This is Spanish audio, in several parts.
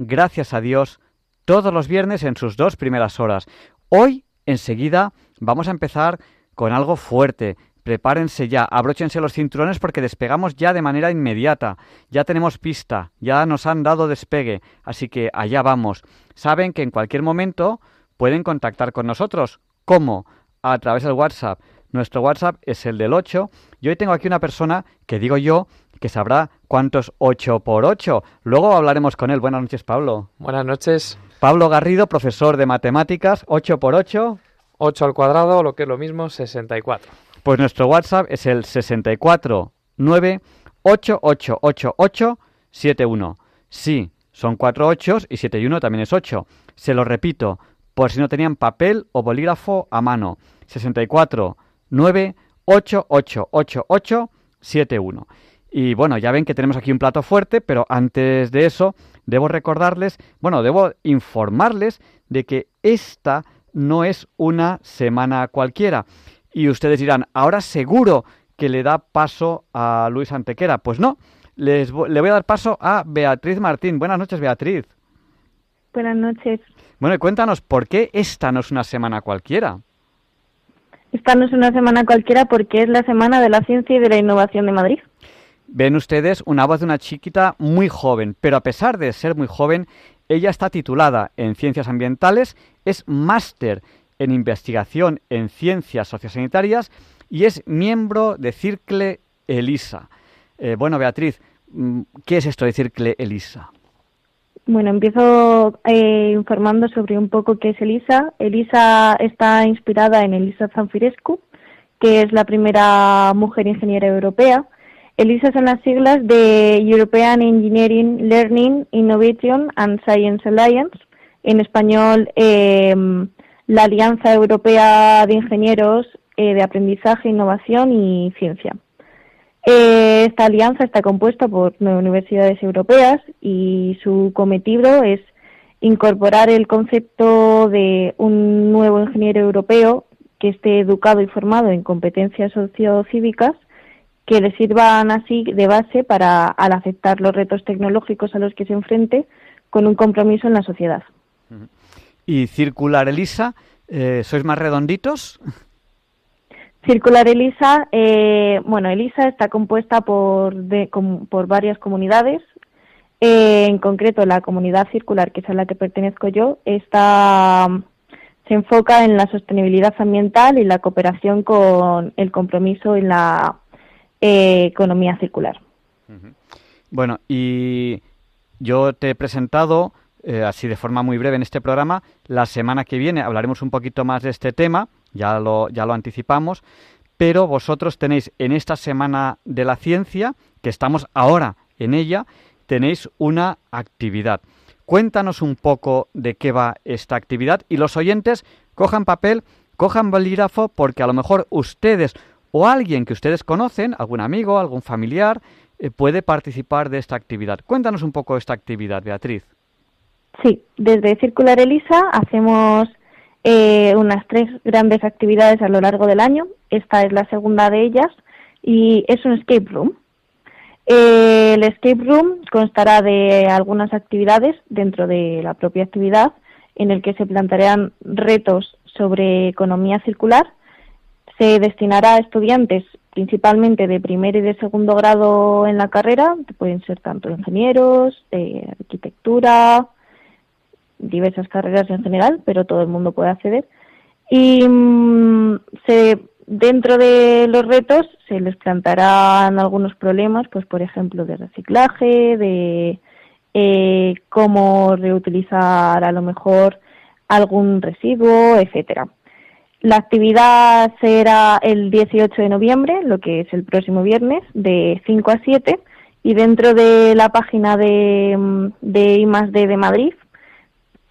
gracias a Dios, todos los viernes en sus dos primeras horas. Hoy, enseguida, vamos a empezar con algo fuerte. Prepárense ya, abróchense los cinturones porque despegamos ya de manera inmediata. Ya tenemos pista, ya nos han dado despegue, así que allá vamos. Saben que en cualquier momento pueden contactar con nosotros. ¿Cómo? A través del WhatsApp. Nuestro WhatsApp es el del 8. Y hoy tengo aquí una persona que digo yo que sabrá cuántos 8 por 8. Luego hablaremos con él. Buenas noches, Pablo. Buenas noches. Pablo Garrido, profesor de matemáticas, 8 por 8. 8 al cuadrado, lo que es lo mismo, 64. Pues nuestro WhatsApp es el 649 888871. Sí, son 4 8 y 7 y 1 también es 8. Se lo repito, por si no tenían papel o bolígrafo a mano. 64 9 8 8 8 8 7 1. Y bueno, ya ven que tenemos aquí un plato fuerte, pero antes de eso debo recordarles, bueno, debo informarles de que esta no es una semana cualquiera. Y ustedes dirán, ahora seguro que le da paso a Luis Antequera. Pues no, les, le voy a dar paso a Beatriz Martín. Buenas noches, Beatriz. Buenas noches. Bueno, y cuéntanos, ¿por qué esta no es una semana cualquiera? Esta no es una semana cualquiera porque es la Semana de la Ciencia y de la Innovación de Madrid. Ven ustedes una voz de una chiquita muy joven, pero a pesar de ser muy joven, ella está titulada en Ciencias Ambientales, es máster en Investigación en Ciencias Sociosanitarias y es miembro de Circle ELISA. Eh, bueno, Beatriz, mm, ¿qué es esto de Circle ELISA? Bueno, empiezo eh, informando sobre un poco qué es ELISA. ELISA está inspirada en Elisa Zanfirescu, que es la primera mujer ingeniera europea. ELISA son las siglas de European Engineering Learning, Innovation and Science Alliance. En español, eh, la Alianza Europea de Ingenieros eh, de Aprendizaje, Innovación y Ciencia. Eh, esta alianza está compuesta por nueve universidades europeas y su cometido es incorporar el concepto de un nuevo ingeniero europeo que esté educado y formado en competencias sociocívicas que le sirvan así de base para al aceptar los retos tecnológicos a los que se enfrente con un compromiso en la sociedad. Y circular, Elisa, eh, ¿sois más redonditos? Circular Elisa, eh, bueno, Elisa está compuesta por, por varias comunidades. Eh, en concreto, la comunidad circular, que es a la que pertenezco yo, está, se enfoca en la sostenibilidad ambiental y la cooperación con el compromiso en la eh, economía circular. Bueno, y yo te he presentado, así de forma muy breve en este programa, la semana que viene hablaremos un poquito más de este tema ya lo, ya lo anticipamos, pero vosotros tenéis en esta Semana de la Ciencia, que estamos ahora en ella, tenéis una actividad. Cuéntanos un poco de qué va esta actividad y los oyentes cojan papel, cojan bolígrafo, porque a lo mejor ustedes o alguien que ustedes conocen, algún amigo, algún familiar, eh, puede participar de esta actividad. Cuéntanos un poco esta actividad, Beatriz. Sí, desde Circular Elisa hacemos eh, unas tres grandes actividades a lo largo del año. Esta es la segunda de ellas y es un escape room. Eh, el escape room constará de algunas actividades dentro de la propia actividad en el que se plantearán retos sobre economía circular. Se destinará a estudiantes principalmente de primer y de segundo grado en la carrera, pueden ser tanto ingenieros, de arquitectura, diversas carreras en general, pero todo el mundo puede acceder. Y mm, dentro de los retos se les plantarán algunos problemas, pues por ejemplo de reciclaje, de eh, cómo reutilizar a lo mejor algún residuo, etcétera. La actividad será el 18 de noviembre, lo que es el próximo viernes, de 5 a 7, Y dentro de la página de, mm, de I+D de Madrid,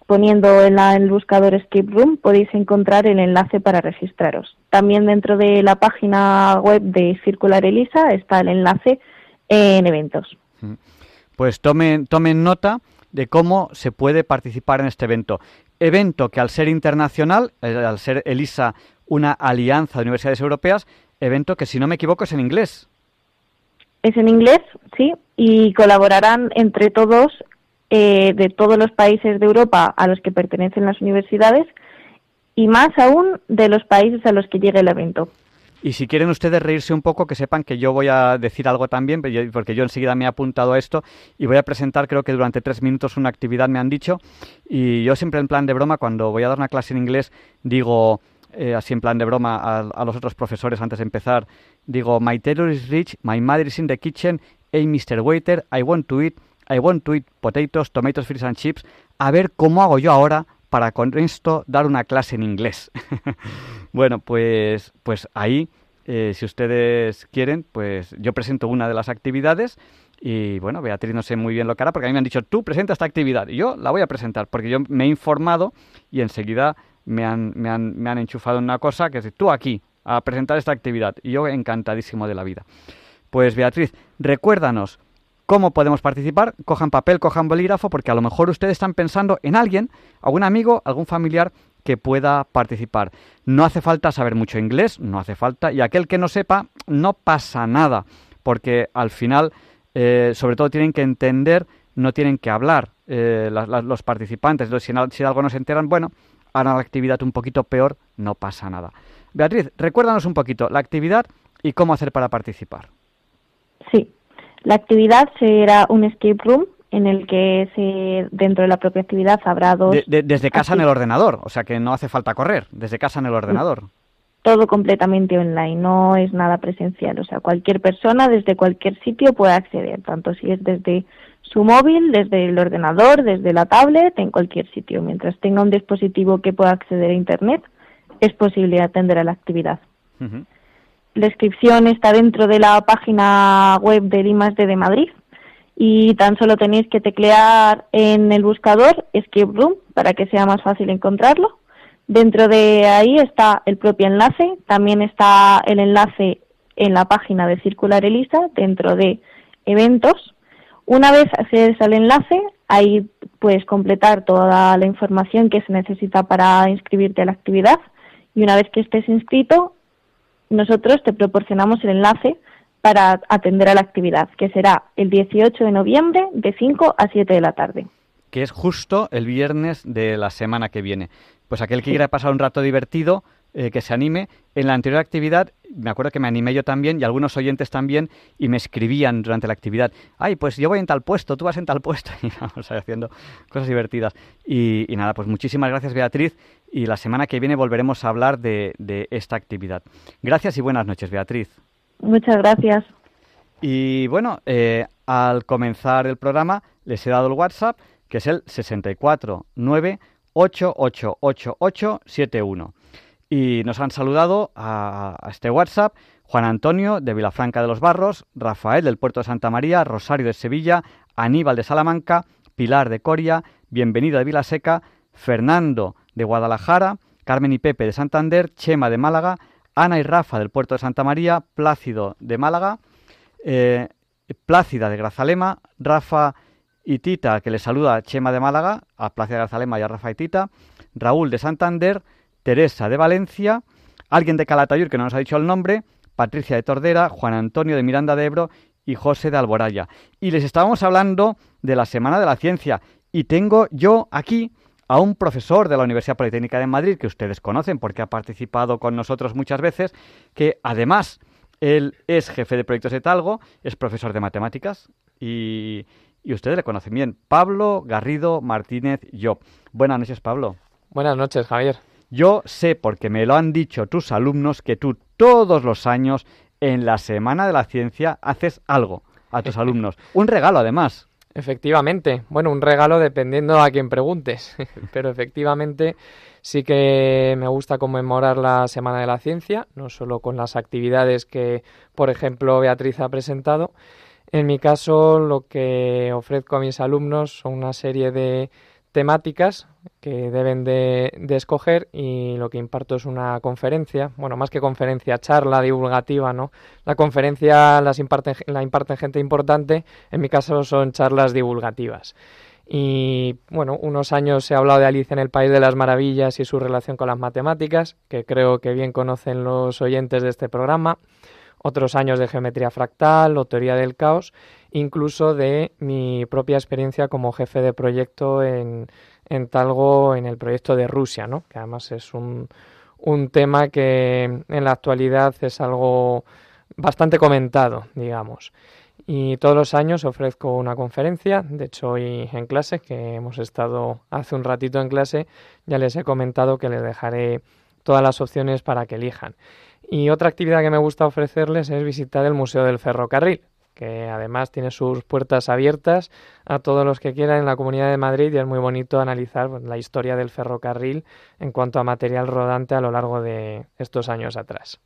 poniendo en, la, en, el buscador Escape Room, podéis encontrar el enlace para registraros. También dentro de la página web de Circular Elisa está el enlace en eventos. Pues tomen, tomen nota de cómo se puede participar en este evento. Evento que al ser internacional, eh, al ser ELISA una alianza de universidades europeas, evento que si no me equivoco es en inglés. Es en inglés, sí, y colaborarán entre todos eh, de todos los países de Europa a los que pertenecen las universidades y más aún de los países a los que llegue el evento. Y si quieren ustedes reírse un poco, que sepan que yo voy a decir algo también, porque yo enseguida me he apuntado a esto y voy a presentar, creo que durante tres minutos, una actividad me han dicho. Y yo siempre en plan de broma, cuando voy a dar una clase en inglés, digo, eh, así en plan de broma, a, los otros profesores antes de empezar, digo, my tailor is rich, my mother is in the kitchen, hey Mr. Waiter, I want to eat, I want to eat potatoes, tomatoes, fish and chips. A ver cómo hago yo ahora para con esto dar una clase en inglés. bueno, pues, pues ahí, eh, si ustedes quieren, pues yo presento una de las actividades y bueno, Beatriz no sé muy bien lo que hará porque a mí me han dicho, tú presenta esta actividad y yo la voy a presentar porque yo me he informado y enseguida me han, me han, me han enchufado en una cosa que es tú aquí a presentar esta actividad y yo encantadísimo de la vida. Pues Beatriz, recuérdanos ¿Cómo podemos participar? Cojan papel, cojan bolígrafo, porque a lo mejor ustedes están pensando en alguien, algún amigo, algún familiar que pueda participar. No hace falta saber mucho inglés, no hace falta, y aquel que no sepa, no pasa nada, porque al final, eh, sobre todo, tienen que entender, no tienen que hablar eh, los participantes. Si, si algo no se enteran, bueno, harán la actividad un poquito peor, no pasa nada. Beatriz, recuérdanos un poquito la actividad y cómo hacer para participar. Sí, la actividad será un escape room en el que se, dentro de la propia actividad habrá dos... desde casa en el ordenador, o sea que no hace falta correr, desde casa en el ordenador. Todo completamente online, no es nada presencial, o sea, cualquier persona desde cualquier sitio puede acceder, tanto si es desde su móvil, desde el ordenador, desde la tablet, en cualquier sitio. Mientras tenga un dispositivo que pueda acceder a Internet, es posible atender a la actividad. Inscripción está dentro de la página web del I+D de Madrid y tan solo tenéis que teclear en el buscador Escape Room para que sea más fácil encontrarlo. Dentro de ahí está el propio enlace, también está el enlace en la página de Circular Elisa dentro de eventos. Una vez accedes al enlace, ahí puedes completar toda la información que se necesita para inscribirte a la actividad y una vez que estés inscrito, nosotros te proporcionamos el enlace para atender a la actividad, que será el 18 de noviembre de 5 a 7 de la tarde. Que es justo el viernes de la semana que viene. Pues aquel que quiera pasar un rato divertido, eh, que se anime. En la anterior actividad, me acuerdo que me animé yo también y algunos oyentes también y me escribían durante la actividad, ay, pues yo voy en tal puesto, tú vas en tal puesto y vamos haciendo cosas divertidas. Y, y, nada, pues muchísimas gracias Beatriz y la semana que viene volveremos a hablar de, de esta actividad. Gracias y buenas noches Beatriz. Muchas gracias. Y bueno, eh, al comenzar el programa les he dado el WhatsApp que es el 649 888871 y nos han saludado a, este WhatsApp Juan Antonio de Vilafranca de los Barros, Rafael del Puerto de Santa María, Rosario de Sevilla, Aníbal de Salamanca, Pilar de Coria, Bienvenido de Vilaseca, Fernando de Guadalajara, Carmen y Pepe de Santander, Chema de Málaga, Ana y Rafa del Puerto de Santa María, Plácido de Málaga, eh, Plácida de Grazalema, Rafa y Tita, que le saluda Chema de Málaga, a Plácida de Grazalema y a Rafa y Tita, Raúl de Santander, Teresa de Valencia, alguien de Calatayud que no nos ha dicho el nombre, Patricia de Tordera, Juan Antonio de Miranda de Ebro y José de Alboraya. Y les estábamos hablando de la Semana de la Ciencia y tengo yo aquí a un profesor de la Universidad Politécnica de Madrid que ustedes conocen porque ha participado con nosotros muchas veces, que además él es jefe de proyectos de Talgo, es profesor de matemáticas y, y ustedes le conocen bien. Pablo Garrido Martínez Yo. Buenas noches, Pablo. Buenas noches, Javier. Yo sé, porque me lo han dicho tus alumnos, que tú todos los años en la Semana de la Ciencia haces algo a tus alumnos. Un regalo, además. Efectivamente. Bueno, un regalo dependiendo a quien preguntes. Pero efectivamente sí que me gusta conmemorar la Semana de la Ciencia, no solo con las actividades que, por ejemplo, Beatriz ha presentado, En mi caso, lo que ofrezco a mis alumnos son una serie de temáticas que deben de, escoger y lo que imparto es una conferencia, bueno, más que conferencia, charla divulgativa, ¿no? La conferencia las imparten, la imparten gente importante, en mi caso son charlas divulgativas. Y bueno, unos años he hablado de Alicia en el País de las Maravillas y su relación con las matemáticas, que creo que bien conocen los oyentes de este programa. Otros años de geometría fractal o teoría del caos, incluso de mi propia experiencia como jefe de proyecto en, en Talgo en el proyecto de Rusia, ¿no? que además es un, un tema que en la actualidad es algo bastante comentado, digamos. Y todos los años ofrezco una conferencia, de hecho hoy en clase, que hemos estado hace un ratito en clase, ya les he comentado que les dejaré todas las opciones para que elijan. Y otra actividad que me gusta ofrecerles es visitar el Museo del Ferrocarril, que además tiene sus puertas abiertas a todos los que quieran en la Comunidad de Madrid y es muy bonito analizar pues, la historia del ferrocarril en cuanto a material rodante a lo largo de estos años atrás.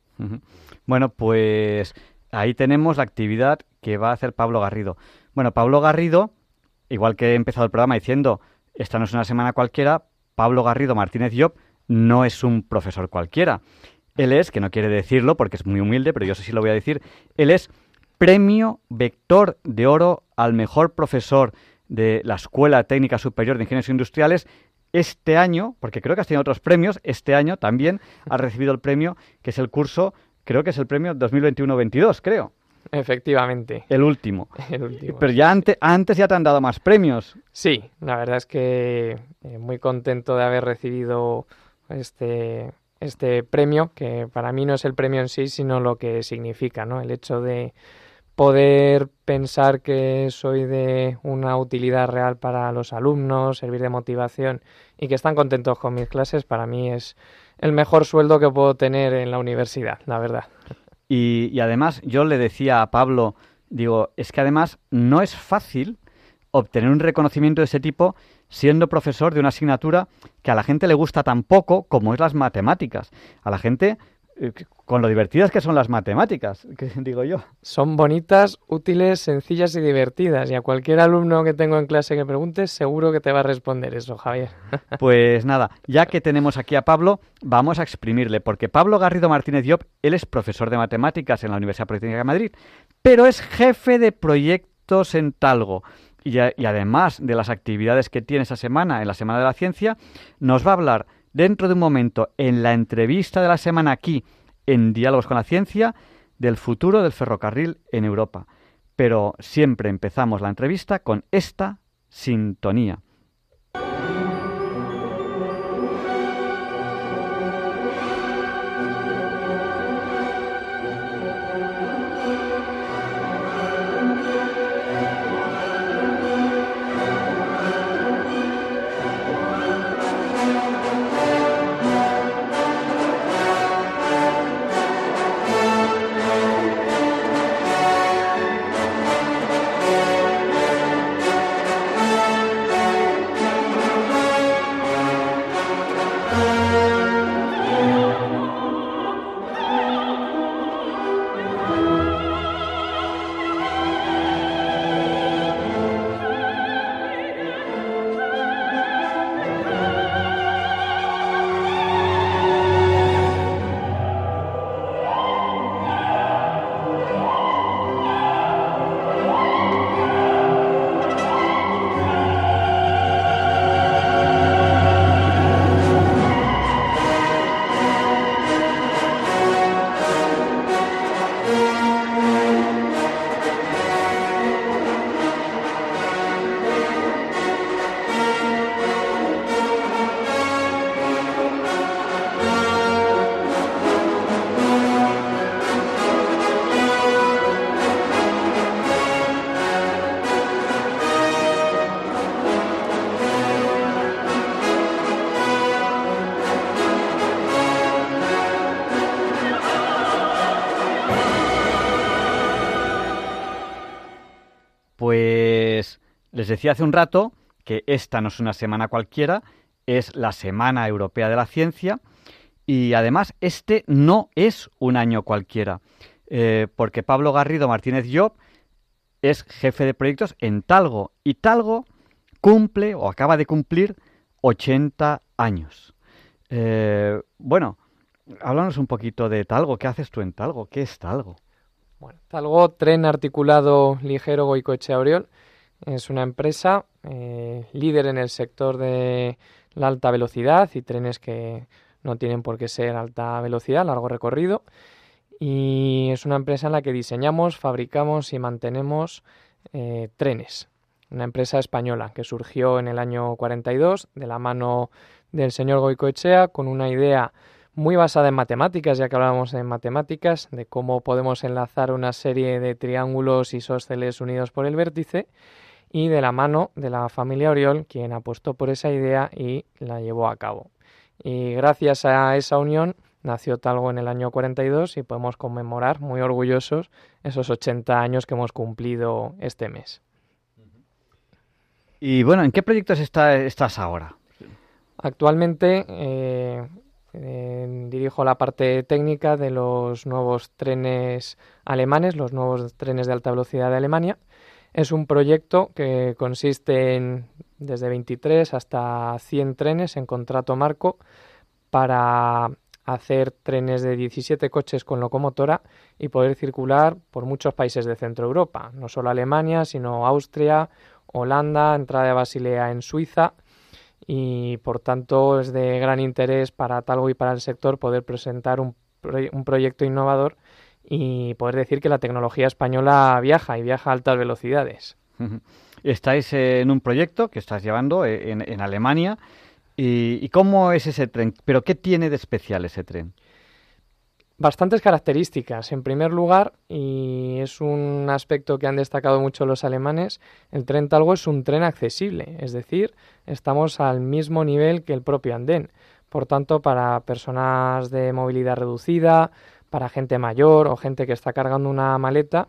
Bueno, pues ahí tenemos la actividad que va a hacer Pablo Garrido. Bueno, Pablo Garrido, igual que he empezado el programa diciendo, esta no es una semana cualquiera, Pablo Garrido Martínez Job no es un profesor cualquiera. Él es, que no quiere decirlo porque es muy humilde, pero yo sé si lo voy a decir, él es premio vector de oro al mejor profesor de la Escuela Técnica Superior de Ingenieros Industriales este año, porque creo que has tenido otros premios, este año también ha recibido el premio, que es el curso creo que es el premio 2021-22, creo. Efectivamente. El último. El último. Pero ya antes, antes ya te han dado más premios. Sí, la verdad es que eh, muy contento de haber recibido este, este premio, que para mí no es el premio en sí, sino lo que significa, ¿no? El hecho de poder pensar que soy de una utilidad real para los alumnos, servir de motivación y que están contentos con mis clases, para mí es el mejor sueldo que puedo tener en la universidad, la verdad. Y, además yo le decía a Pablo, digo, es que además no es fácil obtener un reconocimiento de ese tipo siendo profesor de una asignatura que a la gente le gusta tan poco como es las matemáticas. A la gente eh, con lo divertidas que son las matemáticas, que digo yo. Son bonitas, útiles, sencillas y divertidas. Y a cualquier alumno que tengo en clase que preguntes, seguro que te va a responder eso, Javier. Pues nada, ya que tenemos aquí a Pablo, vamos a exprimirle, porque Pablo Garrido Martínez Diop, él es profesor de matemáticas en la Universidad Politécnica de Madrid, pero es jefe de proyectos en Talgo. Y, además de las actividades que tiene esa semana, en la Semana de la Ciencia, nos va a hablar dentro de un momento en la entrevista de la semana aquí en Diálogos con la Ciencia del futuro del ferrocarril en Europa. Pero siempre empezamos la entrevista con esta sintonía. Les decía hace un rato que esta no es una semana cualquiera, es la Semana Europea de la Ciencia y además este no es un año cualquiera, eh, porque Pablo Garrido Martínez Job es jefe de proyectos en Talgo y Talgo cumple o acaba de cumplir 80 años. Eh, bueno, háblanos un poquito de Talgo. ¿Qué haces tú en Talgo? ¿Qué es Talgo? Bueno, Talgo, tren articulado ligero Goicoechea Oriol, es una empresa eh, líder en el sector de la alta velocidad y trenes que no tienen por qué ser alta velocidad, largo recorrido. Y es una empresa en la que diseñamos, fabricamos y mantenemos eh, trenes. Una empresa española que surgió en el año 42 de la mano del señor Goicoechea con una idea muy basada en matemáticas, ya que hablábamos en matemáticas, de cómo podemos enlazar una serie de triángulos isósceles unidos por el vértice, y de la mano de la familia Oriol, quien apostó por esa idea y la llevó a cabo. Y gracias a esa unión nació Talgo en el año 42 y podemos conmemorar muy orgullosos esos 80 años que hemos cumplido este mes. Y bueno, ¿en qué proyectos estás ahora? Actualmente eh, eh, dirijo la parte técnica de los nuevos trenes alemanes, los nuevos trenes de alta velocidad de Alemania. Es un proyecto que consiste en desde 23 hasta 100 trenes en contrato marco para hacer trenes de 17 coches con locomotora y poder circular por muchos países de Centro Europa, no solo Alemania, sino Austria, Holanda, entrada de Basilea en Suiza. Y por tanto es de gran interés para Talgo y para el sector poder presentar un, un proyecto innovador y poder decir que la tecnología española viaja y viaja a altas velocidades. Estáis en un proyecto que estás llevando eh, en, Alemania. ¿Y, cómo es ese tren? ¿Pero qué tiene de especial ese tren? Bastantes características. En primer lugar, y es un aspecto que han destacado mucho los alemanes, el tren Talgo es un tren accesible, es decir, estamos al mismo nivel que el propio andén. Por tanto, para personas de movilidad reducida, para gente mayor o gente que está cargando una maleta,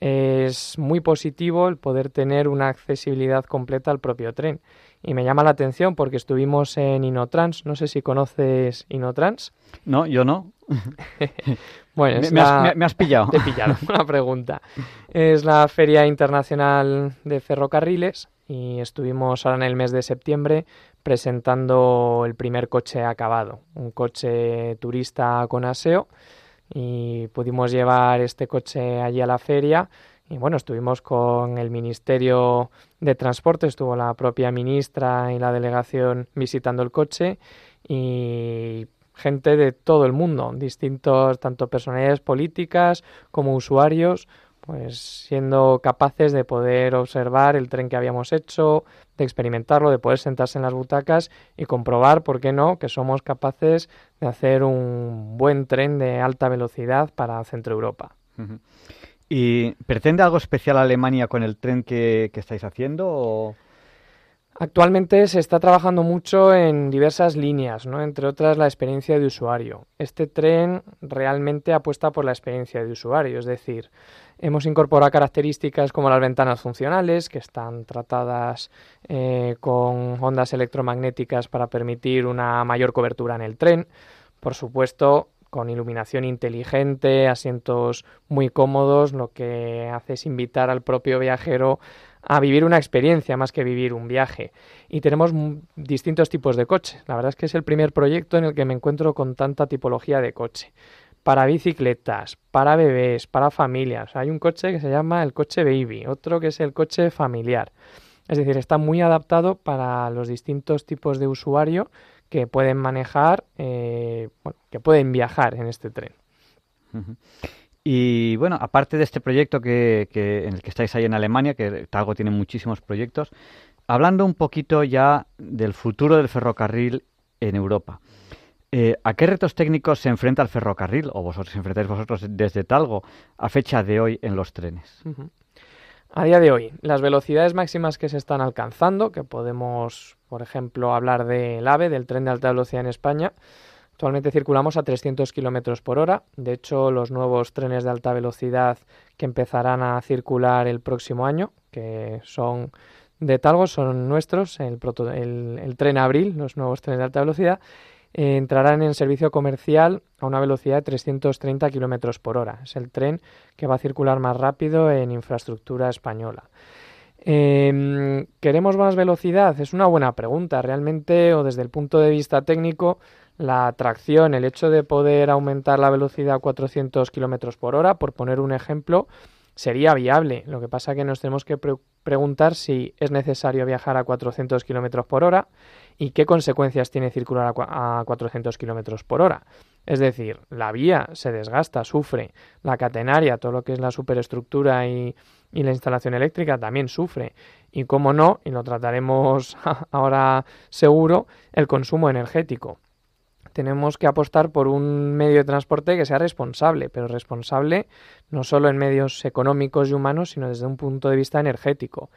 es muy positivo el poder tener una accesibilidad completa al propio tren. Y me llama la atención porque estuvimos en Inotrans, no sé si conoces Inotrans. No, yo no. bueno, me, has, pillado. Te he pillado, una pregunta. Es la Feria Internacional de Ferrocarriles y estuvimos ahora en el mes de septiembre presentando el primer coche acabado, un coche turista con aseo y pudimos llevar este coche allí a la feria. Y bueno, estuvimos con el Ministerio de Transporte, estuvo la propia ministra y la delegación visitando el coche y gente de todo el mundo, distintos tanto personalidades políticas como usuarios, pues siendo capaces de poder observar el tren que habíamos hecho, de experimentarlo, de poder sentarse en las butacas y comprobar, ¿por qué no?, que somos capaces de hacer un buen tren de alta velocidad para Centro Europa. ¿Y pretende algo especial Alemania con el tren que, estáis haciendo? Actualmente se está trabajando mucho en diversas líneas, ¿no? entre otras la experiencia de usuario. Este tren realmente apuesta por la experiencia de usuario, es decir, hemos incorporado características como las ventanas funcionales, que están tratadas eh, con ondas electromagnéticas para permitir una mayor cobertura en el tren. Por supuesto, con iluminación inteligente, asientos muy cómodos, lo que hace es invitar al propio viajero a vivir una experiencia más que vivir un viaje. Y tenemos distintos tipos de coche. La verdad es que es el primer proyecto en el que me encuentro con tanta tipología de coche. Para bicicletas, para bebés, para familias. Hay un coche que se llama el coche baby, otro que es el coche familiar. Es decir, está muy adaptado para los distintos tipos de usuario que pueden manejar, eh, que pueden viajar en este tren. Y bueno, aparte de este proyecto que, en el que estáis ahí en Alemania, que Talgo tiene muchísimos proyectos, hablando un poquito ya del futuro del ferrocarril en Europa. Eh, ¿A qué retos técnicos se enfrenta el ferrocarril, o vosotros enfrentáis vosotros desde Talgo, a fecha de hoy en los trenes? A día de hoy, las velocidades máximas que se están alcanzando, que podemos, por ejemplo, hablar del AVE, del tren de alta velocidad en España, Actualmente circulamos a 300 kilómetros por hora. De hecho, los nuevos trenes de alta velocidad que empezarán a circular el próximo año, que son de Talgo, son nuestros, el, tren Abril, los nuevos trenes de alta velocidad, eh, entrarán en servicio comercial a una velocidad de 330 kilómetros por hora. Es el tren que va a circular más rápido en infraestructura española. Em, ¿Queremos más velocidad? Es una buena pregunta. Realmente, o desde el punto de vista técnico, la atracción, el hecho de poder aumentar la velocidad a 400 kilómetros por hora, por poner un ejemplo, sería viable. Lo que pasa es que nos tenemos que preguntar si es necesario viajar a 400 kilómetros por hora y qué consecuencias tiene circular a, 400 kilómetros por hora. Es decir, la vía se desgasta, sufre, la catenaria, todo lo que es la superestructura y, la instalación eléctrica también sufre. Y como no, y lo trataremos ahora seguro, el consumo energético tenemos que apostar por un medio de transporte que sea responsable, pero responsable no solo en medios económicos y humanos, sino desde un punto de vista energético.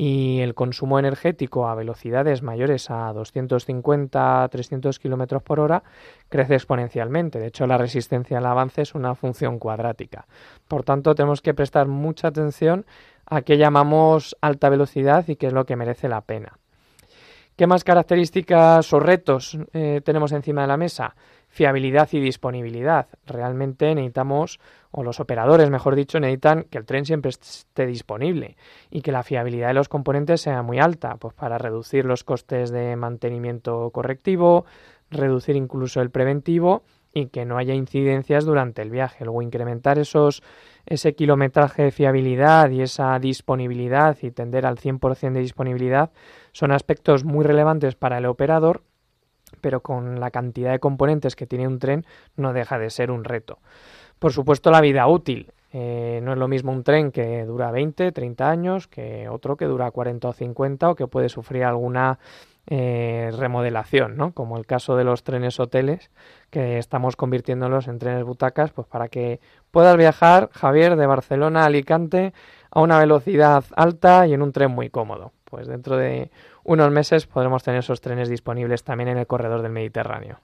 Y el consumo energético a velocidades mayores a 250-300 kilómetros por hora crece exponencialmente. De hecho, la resistencia al avance es una función cuadrática. Por tanto, tenemos que prestar mucha atención a qué llamamos alta velocidad y qué es lo que merece la pena. ¿Qué más características o retos eh, tenemos encima de la mesa? Fiabilidad y disponibilidad. Realmente necesitamos, o los operadores, mejor dicho, necesitan que el tren siempre esté disponible y que la fiabilidad de los componentes sea muy alta, pues para reducir los costes de mantenimiento correctivo, reducir incluso el preventivo y que no haya incidencias durante el viaje. Luego incrementar esos ese kilometraje de fiabilidad y esa disponibilidad y tender al 100% de disponibilidad son aspectos muy relevantes para el operador, pero con la cantidad de componentes que tiene un tren no deja de ser un reto. Por supuesto, la vida útil. Eh, no es lo mismo un tren que dura 20, 30 años que otro que dura 40 o 50 o que puede sufrir alguna eh, remodelación, ¿no? Como el caso de los trenes hoteles, que estamos convirtiéndolos en trenes butacas, pues para que puedas viajar, Javier, de Barcelona a Alicante a una velocidad alta y en un tren muy cómodo. Pues dentro de unos meses podremos tener esos trenes disponibles también en el corredor del Mediterráneo.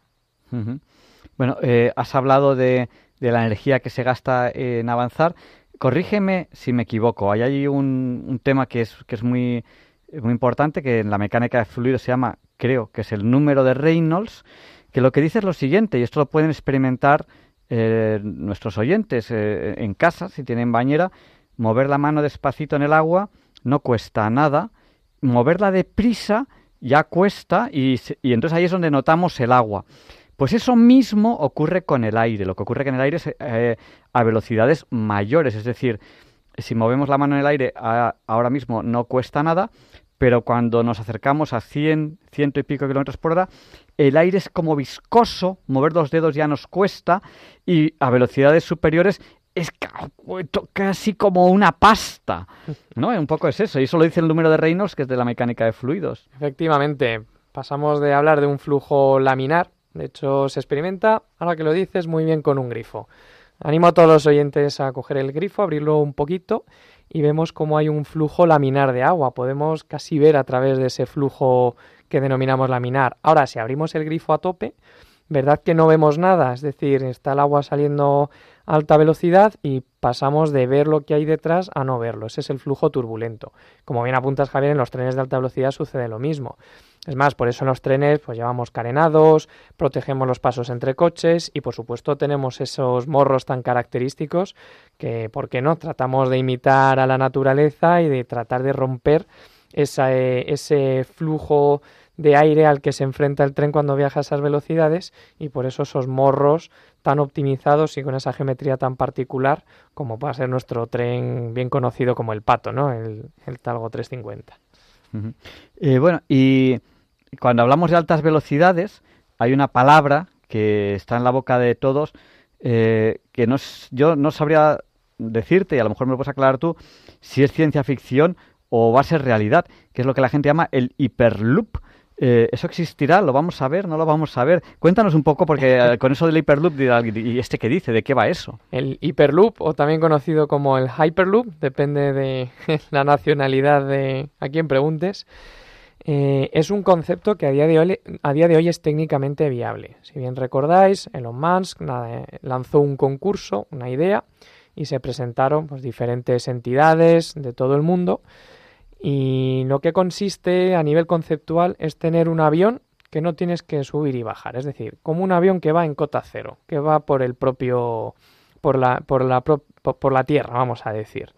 Bueno, eh, has hablado de, la energía que se gasta en avanzar. Corrígeme si me equivoco. Hay ahí un, un tema que es, que es muy importante que en la mecánica de fluidos se llama, creo que es el número de Reynolds, que lo que dice es lo siguiente, y esto lo pueden experimentar eh, nuestros oyentes eh, en casa, si tienen bañera, mover la mano despacito en el agua no cuesta nada, moverla deprisa ya cuesta y, y entonces ahí es donde notamos el agua. Pues eso mismo ocurre con el aire. Lo que ocurre con el aire es eh, a velocidades mayores. Es decir, si movemos la mano en el aire ahora mismo no cuesta nada, pero cuando nos acercamos a 100, ciento y pico kilómetros por hora, el aire es como viscoso, mover los dedos ya nos cuesta y a velocidades superiores es casi como una pasta, ¿no? Un poco es eso, y eso lo dice el número de Reynolds, que es de la mecánica de fluidos. Efectivamente, pasamos de hablar de un flujo laminar, de hecho se experimenta, ahora que lo dices, muy bien con un grifo. Animo a todos los oyentes a coger el grifo, abrirlo un poquito y vemos cómo hay un flujo laminar de agua. Podemos casi ver a través de ese flujo que denominamos laminar. Ahora, si abrimos el grifo a tope, ¿verdad que no vemos nada? Es decir, está el agua saliendo alta velocidad y pasamos de ver lo que hay detrás a no verlo. Ese es el flujo turbulento. Como bien apuntas, Javier, en los trenes de alta velocidad sucede lo mismo. Es más, por eso en los trenes pues llevamos carenados, protegemos los pasos entre coches y por supuesto tenemos esos morros tan característicos que, ¿por qué no? Tratamos de imitar a la naturaleza y de tratar de romper ese flujo de aire al que se enfrenta el tren cuando viaja a esas velocidades y por eso esos morros tan optimizados y con esa geometría tan particular como puede ser nuestro tren bien conocido como el Pato, ¿no? el, Talgo 350. Eh, bueno, y cuando hablamos de altas velocidades, hay una palabra que está en la boca de todos eh, que no yo no sabría decirte, y a lo mejor me lo puedes aclarar tú, si es ciencia ficción o va a ser realidad, que es lo que la gente llama el hiperloop. Eh, ¿Eso existirá? ¿Lo vamos a ver? ¿No lo vamos a ver? Cuéntanos un poco, porque eh, con eso del Hyperloop, ¿y este qué dice? ¿De qué va eso? El Hyperloop, o también conocido como el Hyperloop, depende de la nacionalidad de a quien preguntes, eh, es un concepto que a día, de hoy, a día de hoy es técnicamente viable. Si bien recordáis, Elon Musk lanzó un concurso, una idea, y se presentaron pues, diferentes entidades de todo el mundo y lo que consiste a nivel conceptual es tener un avión que no tienes que subir y bajar, es decir, como un avión que va en cota cero, que va por el propio por la por la por la tierra, vamos a decir.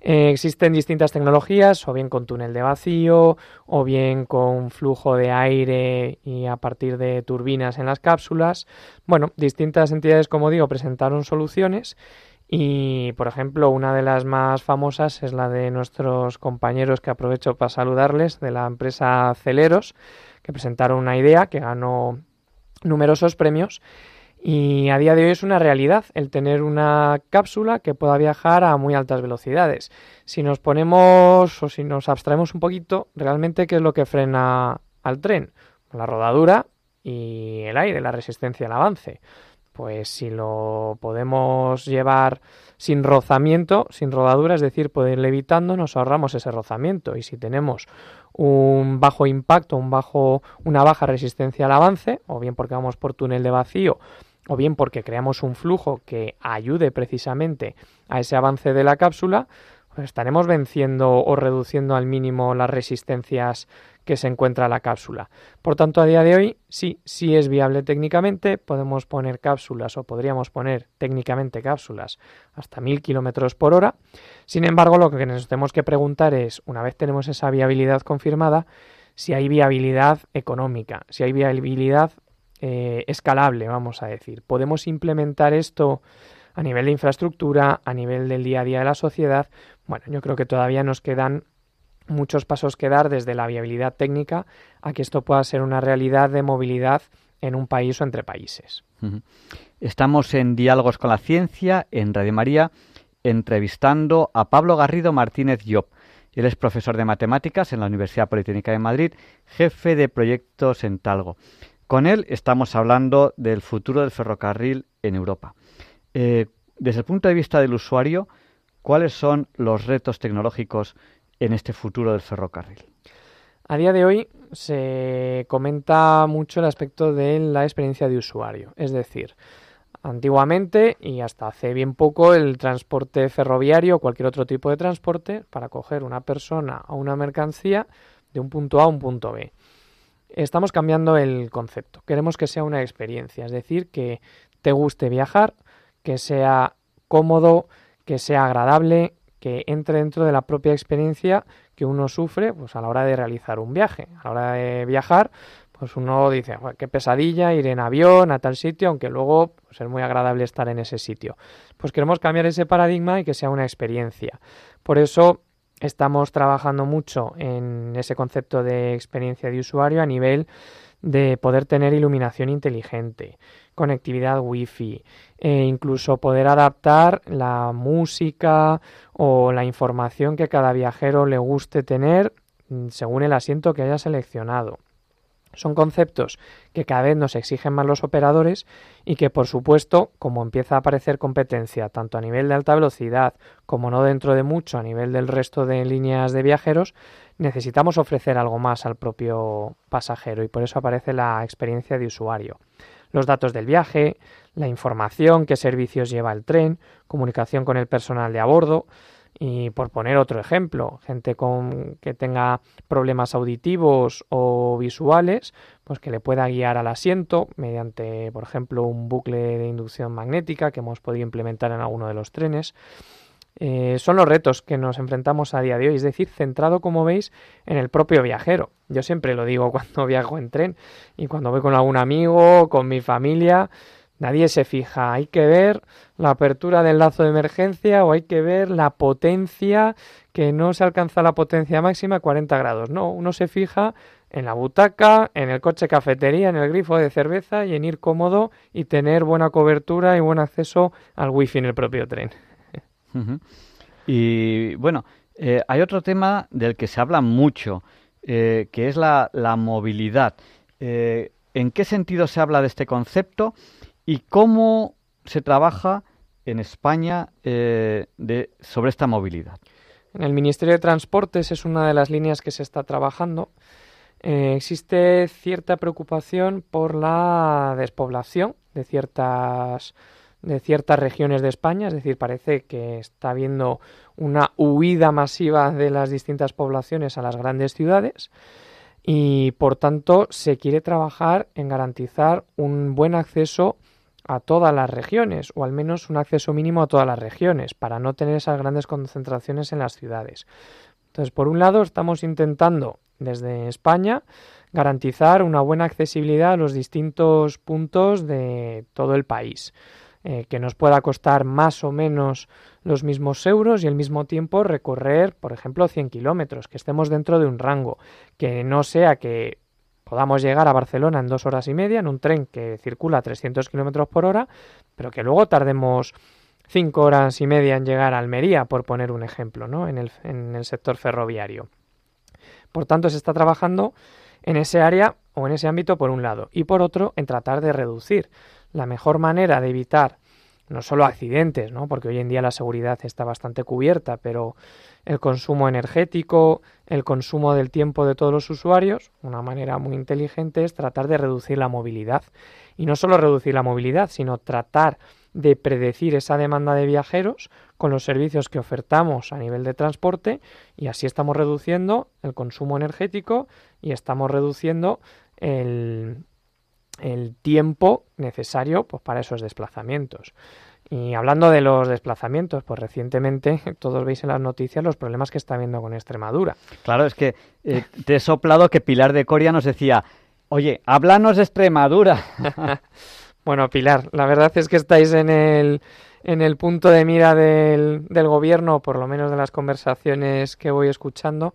Eh, existen distintas tecnologías, o bien con túnel de vacío, o bien con flujo de aire y a partir de turbinas en las cápsulas. Bueno, distintas entidades, como digo, presentaron soluciones y, por ejemplo, una de las más famosas es la de nuestros compañeros que aprovecho para saludarles, de la empresa Celeros, que presentaron una idea que ganó numerosos premios y a día de hoy es una realidad el tener una cápsula que pueda viajar a muy altas velocidades. Si nos ponemos o si nos abstraemos un poquito, realmente qué es lo que frena al tren? La rodadura y el aire, la resistencia al avance. Pues si lo podemos llevar sin rozamiento, sin rodadura, es decir, poder ir levitando, nos ahorramos ese rozamiento. Y si tenemos un bajo impacto, un bajo, una baja resistencia al avance, o bien porque vamos por túnel de vacío o bien porque creamos un flujo que ayude precisamente a ese avance de la cápsula, pues estaremos venciendo o reduciendo al mínimo las resistencias que se encuentra la cápsula. Por tanto, a día de hoy sí, sí es viable técnicamente, podemos poner cápsulas o podríamos poner técnicamente cápsulas hasta 1000 kilómetros por hora. Sin embargo, lo que nos tenemos que preguntar es, una vez tenemos esa viabilidad confirmada, si hay viabilidad económica, si hay viabilidad eh, escalable, vamos a decir. Podemos implementar esto a nivel de infraestructura, a nivel del día a día de la sociedad. Bueno, yo creo que todavía nos quedan muchos pasos que dar desde la viabilidad técnica a que esto pueda ser una realidad de movilidad en un país o entre países. Estamos en Diálogos con la Ciencia, en Radio María, entrevistando a Pablo Garrido Martínez Llop. Él es profesor de matemáticas en la Universidad Politécnica de Madrid, jefe de proyectos en Talgo. Con él estamos hablando del futuro del ferrocarril en Europa. Eh, desde el punto de vista del usuario, ¿cuáles son los retos tecnológicos en este futuro del ferrocarril? A día de hoy se comenta mucho el aspecto de la experiencia de usuario, es decir, antiguamente y hasta hace bien poco el transporte ferroviario o cualquier otro tipo de transporte para coger una persona o una mercancía de un punto A a un punto B estamos cambiando el concepto. Queremos que sea una experiencia, es decir, que te guste viajar, que sea cómodo, que sea agradable, que entre dentro de la propia experiencia que uno sufre pues, a la hora de realizar un viaje. A la hora de viajar, pues uno dice, qué pesadilla ir en avión a tal sitio, aunque luego pues, es muy agradable estar en ese sitio. Pues queremos cambiar ese paradigma y que sea una experiencia. Por eso estamos trabajando mucho en ese concepto de experiencia de usuario a nivel de poder tener iluminación inteligente, conectividad wifi e incluso poder adaptar la música o la información que cada viajero le guste tener mm, según el asiento que haya seleccionado. Son conceptos que cada vez nos exigen más los operadores y que, por supuesto, como empieza a aparecer competencia tanto a nivel de alta velocidad como no dentro de mucho a nivel del resto de líneas de viajeros, necesitamos ofrecer algo más al propio pasajero y por eso aparece la experiencia de usuario. Los datos del viaje, la información, qué servicios lleva el tren, comunicación con el personal de a bordo, y por poner otro ejemplo, gente con que tenga problemas auditivos o visuales, pues que le pueda guiar al asiento mediante, por ejemplo, un bucle de inducción magnética que hemos podido implementar en alguno de los trenes. Eh, son los retos que nos enfrentamos a día de hoy, es decir, centrado, como veis, en el propio viajero. Yo siempre lo digo cuando viajo en tren y cuando voy con algún amigo, con mi familia, Nadie se fija, hay que ver la apertura del lazo de emergencia o hay que ver la potencia, que no se alcanza la potencia máxima a 40 grados. No, uno se fija en la butaca, en el coche cafetería, en el grifo de cerveza y en ir cómodo y tener buena cobertura y buen acceso al wifi en el propio tren. Y bueno, eh, hay otro tema del que se habla mucho, eh, que es la, movilidad. Eh, ¿En qué sentido se habla de este concepto y cómo se trabaja en España eh, sobre esta movilidad. En el Ministerio de Transportes es una de las líneas que se está trabajando. Eh, existe cierta preocupación por la despoblación de ciertas de ciertas regiones de España, es decir, parece que está habiendo una huida masiva de las distintas poblaciones a las grandes ciudades y por tanto se quiere trabajar en garantizar un buen acceso a todas las regiones o al menos un acceso mínimo a todas las regiones para no tener esas grandes concentraciones en las ciudades. Entonces, por un lado, estamos intentando desde España garantizar una buena accesibilidad a los distintos puntos de todo el país. Eh, que nos pueda costar más o menos los mismos euros y al mismo tiempo recorrer, por ejemplo, 100 kilómetros, que estemos dentro de un rango, que no sea que podamos llegar a Barcelona en dos horas y media en un tren que circula a 300 kilómetros por hora, pero que luego tardemos cinco horas y media en llegar a Almería, por poner un ejemplo, ¿no? en, el, en el sector ferroviario. Por tanto, se está trabajando en ese área o en ese ámbito por un lado y por otro en tratar de reducir la mejor manera de evitar no solo accidentes, ¿no? porque hoy en día la seguridad está bastante cubierta, pero el consumo energético, el consumo del tiempo de todos los usuarios, una manera muy inteligente es tratar de reducir la movilidad. Y no solo reducir la movilidad, sino tratar de predecir esa demanda de viajeros con los servicios que ofertamos a nivel de transporte y así estamos reduciendo el consumo energético y estamos reduciendo el, el tiempo necesario pues, para esos desplazamientos. Y hablando de los desplazamientos, pues recientemente todos veis en las noticias los problemas que está habiendo con Extremadura. Claro, es que eh, te he soplado que Pilar de Coria nos decía, oye, háblanos de Extremadura. bueno, Pilar, la verdad es que estáis en el, en el punto de mira del, del gobierno, por lo menos de las conversaciones que voy escuchando.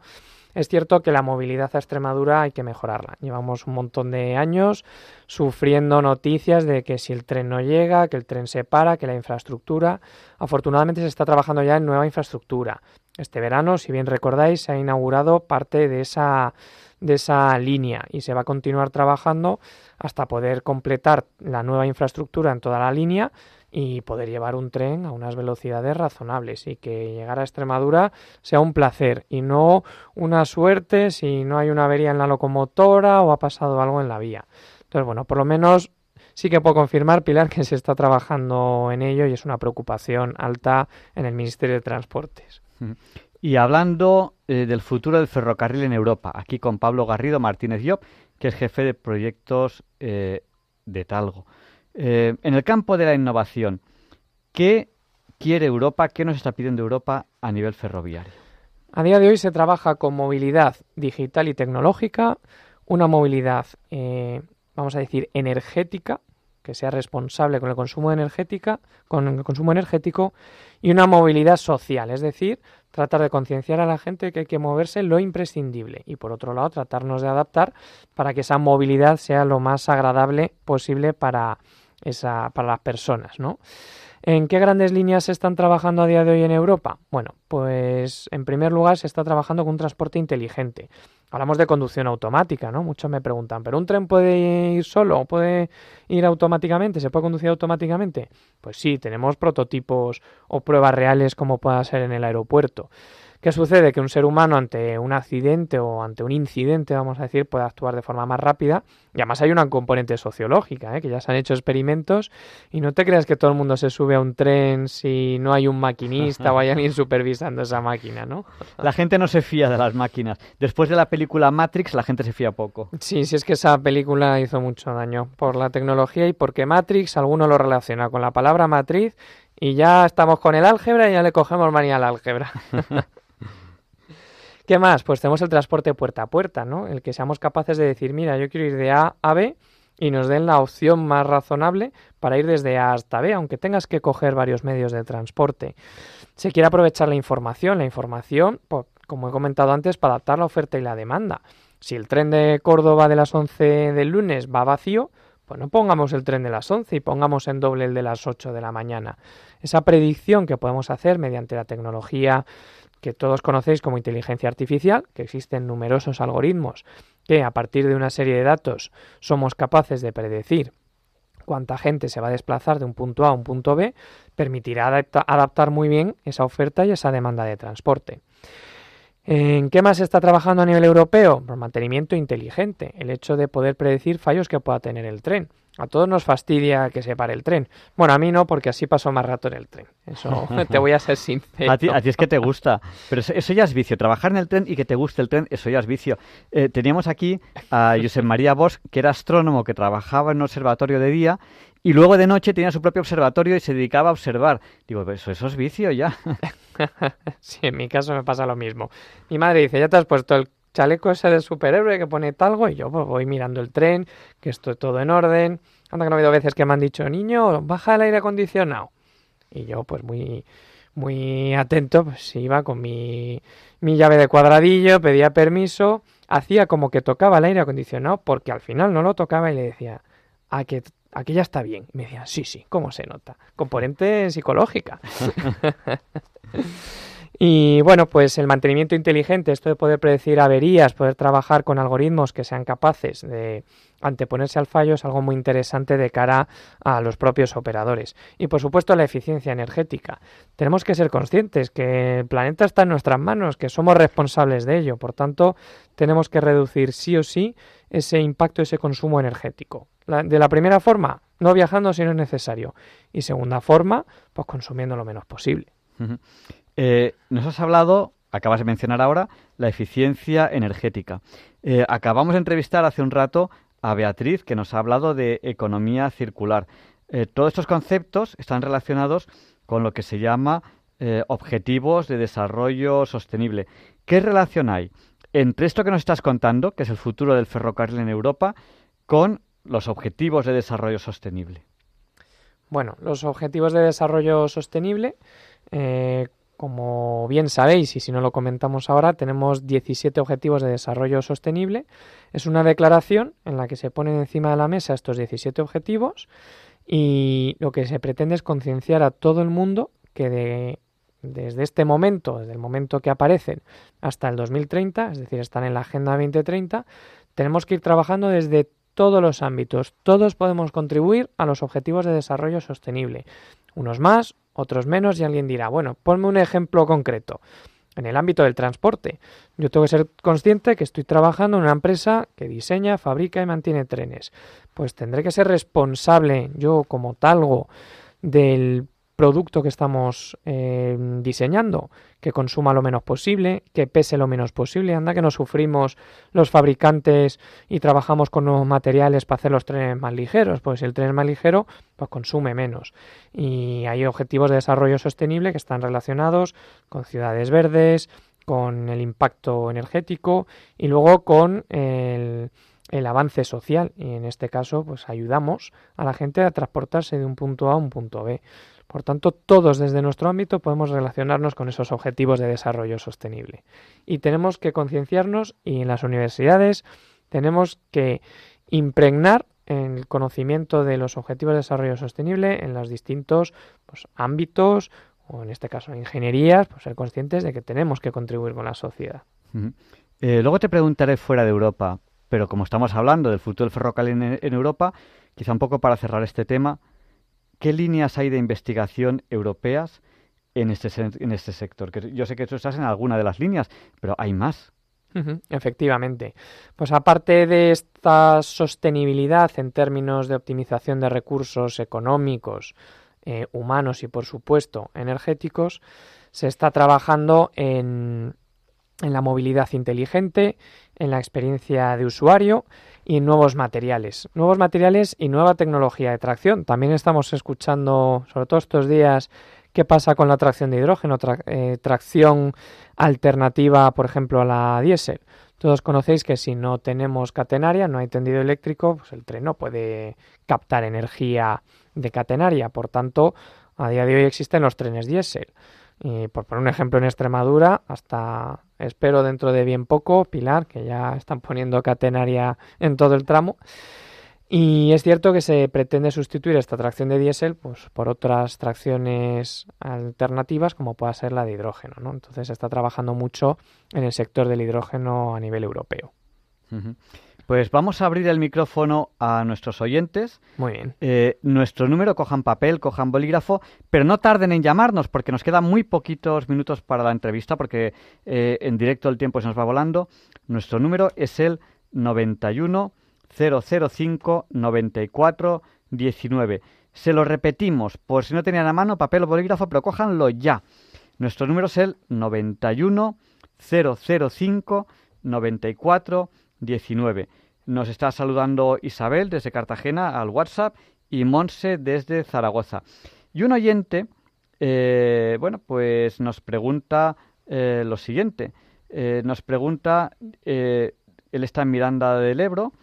Es cierto que la movilidad a Extremadura hay que mejorarla. Llevamos un montón de años sufriendo noticias de que si el tren no llega, que el tren se para, que la infraestructura. Afortunadamente se está trabajando ya en nueva infraestructura. Este verano, si bien recordáis, se ha inaugurado parte de esa de esa línea y se va a continuar trabajando hasta poder completar la nueva infraestructura en toda la línea y poder llevar un tren a unas velocidades razonables y que llegar a Extremadura sea un placer y no una suerte si no hay una avería en la locomotora o ha pasado algo en la vía. Entonces, bueno, por lo menos sí que puedo confirmar, Pilar, que se está trabajando en ello y es una preocupación alta en el Ministerio de Transportes. Y hablando eh, del futuro del ferrocarril en Europa, aquí con Pablo Garrido Martínez Llop, que es jefe de proyectos eh, de Talgo. Eh, en el campo de la innovación, ¿qué quiere Europa? ¿Qué nos está pidiendo Europa a nivel ferroviario? A día de hoy se trabaja con movilidad digital y tecnológica, una movilidad, eh, vamos a decir, energética, que sea responsable con el consumo energética, con el consumo energético, y una movilidad social, es decir, tratar de concienciar a la gente que hay que moverse lo imprescindible y por otro lado tratarnos de adaptar para que esa movilidad sea lo más agradable posible para esa para las personas, ¿no? ¿En qué grandes líneas se están trabajando a día de hoy en Europa? Bueno, pues en primer lugar se está trabajando con un transporte inteligente. Hablamos de conducción automática, ¿no? Muchos me preguntan, ¿pero un tren puede ir solo? ¿Puede ir automáticamente? ¿Se puede conducir automáticamente? Pues sí, tenemos prototipos o pruebas reales como pueda ser en el aeropuerto. ¿Qué sucede? Que un ser humano ante un accidente o ante un incidente, vamos a decir, puede actuar de forma más rápida. Y además hay una componente sociológica, ¿eh? que ya se han hecho experimentos. Y no te creas que todo el mundo se sube a un tren si no hay un maquinista o hay alguien supervisando esa máquina, ¿no? La gente no se fía de las máquinas. Después de la película Matrix, la gente se fía poco. Sí, sí es que esa película hizo mucho daño por la tecnología y porque Matrix, alguno lo relaciona con la palabra matriz y ya estamos con el álgebra y ya le cogemos manía al álgebra. ¿Qué más? Pues tenemos el transporte puerta a puerta, ¿no? El que seamos capaces de decir, mira, yo quiero ir de A a B y nos den la opción más razonable para ir desde A hasta B, aunque tengas que coger varios medios de transporte. Se quiere aprovechar la información, la información, pues, como he comentado antes, para adaptar la oferta y la demanda. Si el tren de Córdoba de las 11 del lunes va vacío, pues no pongamos el tren de las 11 y pongamos en doble el de las 8 de la mañana. Esa predicción que podemos hacer mediante la tecnología que todos conocéis como inteligencia artificial, que existen numerosos algoritmos que a partir de una serie de datos somos capaces de predecir cuánta gente se va a desplazar de un punto A a un punto B, permitirá adaptar muy bien esa oferta y esa demanda de transporte. ¿En qué más se está trabajando a nivel europeo? Por mantenimiento inteligente, el hecho de poder predecir fallos que pueda tener el tren. A todos nos fastidia que se pare el tren. Bueno, a mí no, porque así paso más rato en el tren. Eso te voy a ser sincero. A ti, a ti es que te gusta. Pero eso, ya es vicio. Trabajar en el tren y que te guste el tren, eso ya es vicio. Eh, teníamos aquí a Josep María Bosch, que era astrónomo, que trabajaba en un observatorio de día y luego de noche tenía su propio observatorio y se dedicaba a observar. Digo, eso, eso es vicio ya. sí, en mi caso me pasa lo mismo. Mi madre dice, ya te has puesto el chaleco ese de superhéroe que pone talgo y yo pues, voy mirando el tren, que estoy todo en orden. Anda que no ha habido veces que me han dicho, niño, baja el aire acondicionado. Y yo pues muy, muy atento, pues iba con mi, mi llave de cuadradillo, pedía permiso, hacía como que tocaba el aire acondicionado porque al final no lo tocaba y le decía, a que aquí ya está bien. Y me decía, sí, sí, ¿cómo se nota? Componente psicológica. Y bueno, pues el mantenimiento inteligente, esto de poder predecir averías, poder trabajar con algoritmos que sean capaces de anteponerse al fallo es algo muy interesante de cara a los propios operadores. Y por supuesto la eficiencia energética. Tenemos que ser conscientes que el planeta está en nuestras manos, que somos responsables de ello. Por tanto, tenemos que reducir sí o sí ese impacto, ese consumo energético. de la primera forma, no viajando si no es necesario. Y segunda forma, pues consumiendo lo menos posible. Eh, nos has hablado, acabas de mencionar ahora, la eficiencia energética. Eh, acabamos de entrevistar hace un rato a Beatriz, que nos ha hablado de economía circular. Eh, todos estos conceptos están relacionados con lo que se llama objetivos de desarrollo sostenible. ¿Qué relación hay entre esto que nos estás contando, que es el futuro del ferrocarril en Europa, con los objetivos de desarrollo sostenible? Bueno, los objetivos de desarrollo sostenible, como bien sabéis, y si no lo comentamos ahora, tenemos 17 Objetivos de Desarrollo Sostenible. Es una declaración en la que se ponen encima de la mesa estos 17 objetivos y lo que se pretende es concienciar a todo el mundo que desde este momento, desde el momento que aparecen hasta el 2030, es decir, están en la Agenda 2030, tenemos que ir trabajando desde todos los ámbitos. Todos podemos contribuir a los objetivos de desarrollo sostenible. Unos más, otros menos y alguien dirá, bueno, ponme un ejemplo concreto. En el ámbito del transporte, yo tengo que ser consciente que estoy trabajando en una empresa que diseña, fabrica y mantiene trenes. Pues tendré que ser responsable yo como talgo del producto que estamos eh, diseñando, que consuma lo menos posible, que pese lo menos posible. Anda que no sufrimos los fabricantes y trabajamos con nuevos materiales para hacer los trenes más ligeros. Pues el tren más ligero, pues consume menos. Y hay objetivos de desarrollo sostenible que están relacionados con ciudades verdes, con el impacto energético y luego con el el avance social y en este caso pues ayudamos a la gente a transportarse de un punto A a un punto B. Por tanto, todos desde nuestro ámbito podemos relacionarnos con esos objetivos de desarrollo sostenible. Y tenemos que concienciarnos y en las universidades tenemos que impregnar el conocimiento de los objetivos de desarrollo sostenible en los distintos pues, ámbitos o en este caso ingenierías, pues ser conscientes de que tenemos que contribuir con la sociedad. Eh, luego te preguntaré fuera de Europa, pero como estamos hablando del futuro del ferrocarril en Europa, quizá un poco para cerrar este tema, ¿Qué líneas hay de investigación europeas en este, en este sector? Que yo sé que tú estás en alguna de las líneas, pero hay más. efectivamente. Pues aparte de esta sostenibilidad en términos de optimización de recursos económicos, eh, humanos y por supuesto energéticos, se está trabajando en, en la movilidad inteligente, en la experiencia de usuario y nuevos materiales. Nuevos materiales y nueva tecnología de tracción. También estamos escuchando, sobre todo estos días, qué pasa con la tracción de hidrógeno, eh, tracción alternativa, por ejemplo, a la diésel. Todos conocéis que si no tenemos catenaria, no hay tendido eléctrico, pues el tren no puede captar energía de catenaria. Por tanto, a día de hoy existen los trenes diésel. Y por poner un ejemplo en Extremadura, hasta espero dentro de bien poco, Pilar, que ya están poniendo catenaria en todo el tramo. Y es cierto que se pretende sustituir esta tracción de diésel pues, por otras tracciones alternativas como pueda ser la de hidrógeno. ¿no? Entonces se está trabajando mucho en el sector del hidrógeno a nivel europeo. Pues vamos a abrir el micrófono a nuestros oyentes. Muy bien. Eh, nuestro número, cojan papel, cojan bolígrafo, pero no tarden en llamarnos porque nos quedan muy poquitos minutos para la entrevista porque eh, en directo el tiempo se nos va volando. Nuestro número es el 91 005 94 19. Se lo repetimos por si no tenían a mano papel o bolígrafo, pero cójanlo ya. Nuestro número es el 91 005 94 19. Nos está saludando Isabel desde Cartagena al WhatsApp y Monse desde Zaragoza. Y un oyente, eh, bueno, pues nos pregunta eh, lo siguiente. Eh, nos pregunta, él está en Miranda del Ebro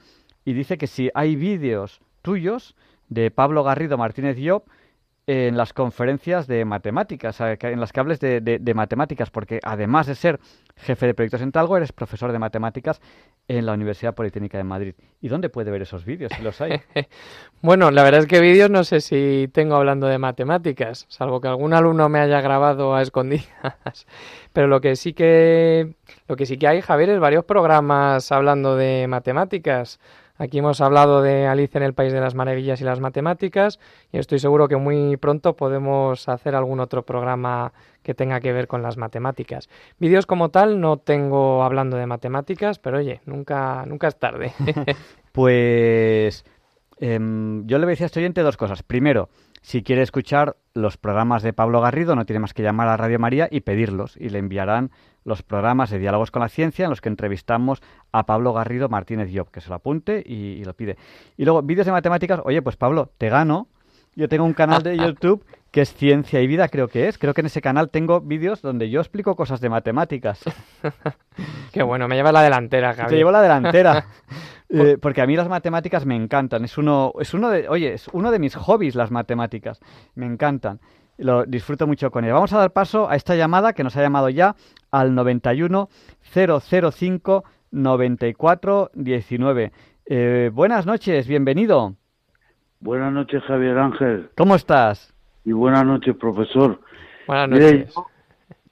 y dice que si hay vídeos tuyos de Pablo Garrido Martínez Llop en las conferencias de matemáticas, en las que hables de, matemáticas, porque además de ser jefe de proyectos en Talgo, eres profesor de matemáticas en la Universidad Politécnica de Madrid. ¿Y dónde puede ver esos vídeos, si los hay? bueno, la verdad es que vídeos no sé si tengo hablando de matemáticas, salvo que algún alumno me haya grabado a escondidas. Pero lo que sí que, lo que sí que hay, Javier, es varios programas hablando de matemáticas. Aquí hemos hablado de Alicia en el País de las Maravillas y las Matemáticas y estoy seguro que muy pronto podemos hacer algún otro programa que tenga que ver con las matemáticas. Vídeos como tal no tengo hablando de matemáticas, pero oye, nunca, nunca es tarde. pues em, yo le voy a decir a este oyente dos cosas. Primero, si quiere escuchar los programas de Pablo Garrido, no tiene más que llamar a Radio María y pedirlos y le enviarán los programas de Diálogos con la Ciencia en los que entrevistamos a Pablo Garrido Martínez Job, que se lo apunte y, lo pide. Y luego, vídeos de matemáticas, oye, pues Pablo, te gano. Yo tengo un canal de YouTube que es Ciencia y Vida, creo que es. Creo que en ese canal tengo vídeos donde yo explico cosas de matemáticas. Qué bueno, me lleva la delantera, Javi. Te llevo la delantera. Eh, porque a mí las matemáticas me encantan. Es uno, es uno de, oye, es uno de mis hobbies las matemáticas. Me encantan lo disfruto mucho con él. Vamos a dar paso a esta llamada que nos ha llamado ya al 91 005 94 19. buenas noches, bienvenido. Buenas noches, Javier Ángel. ¿Cómo estás? Y buenas noches, profesor. Buenas noches.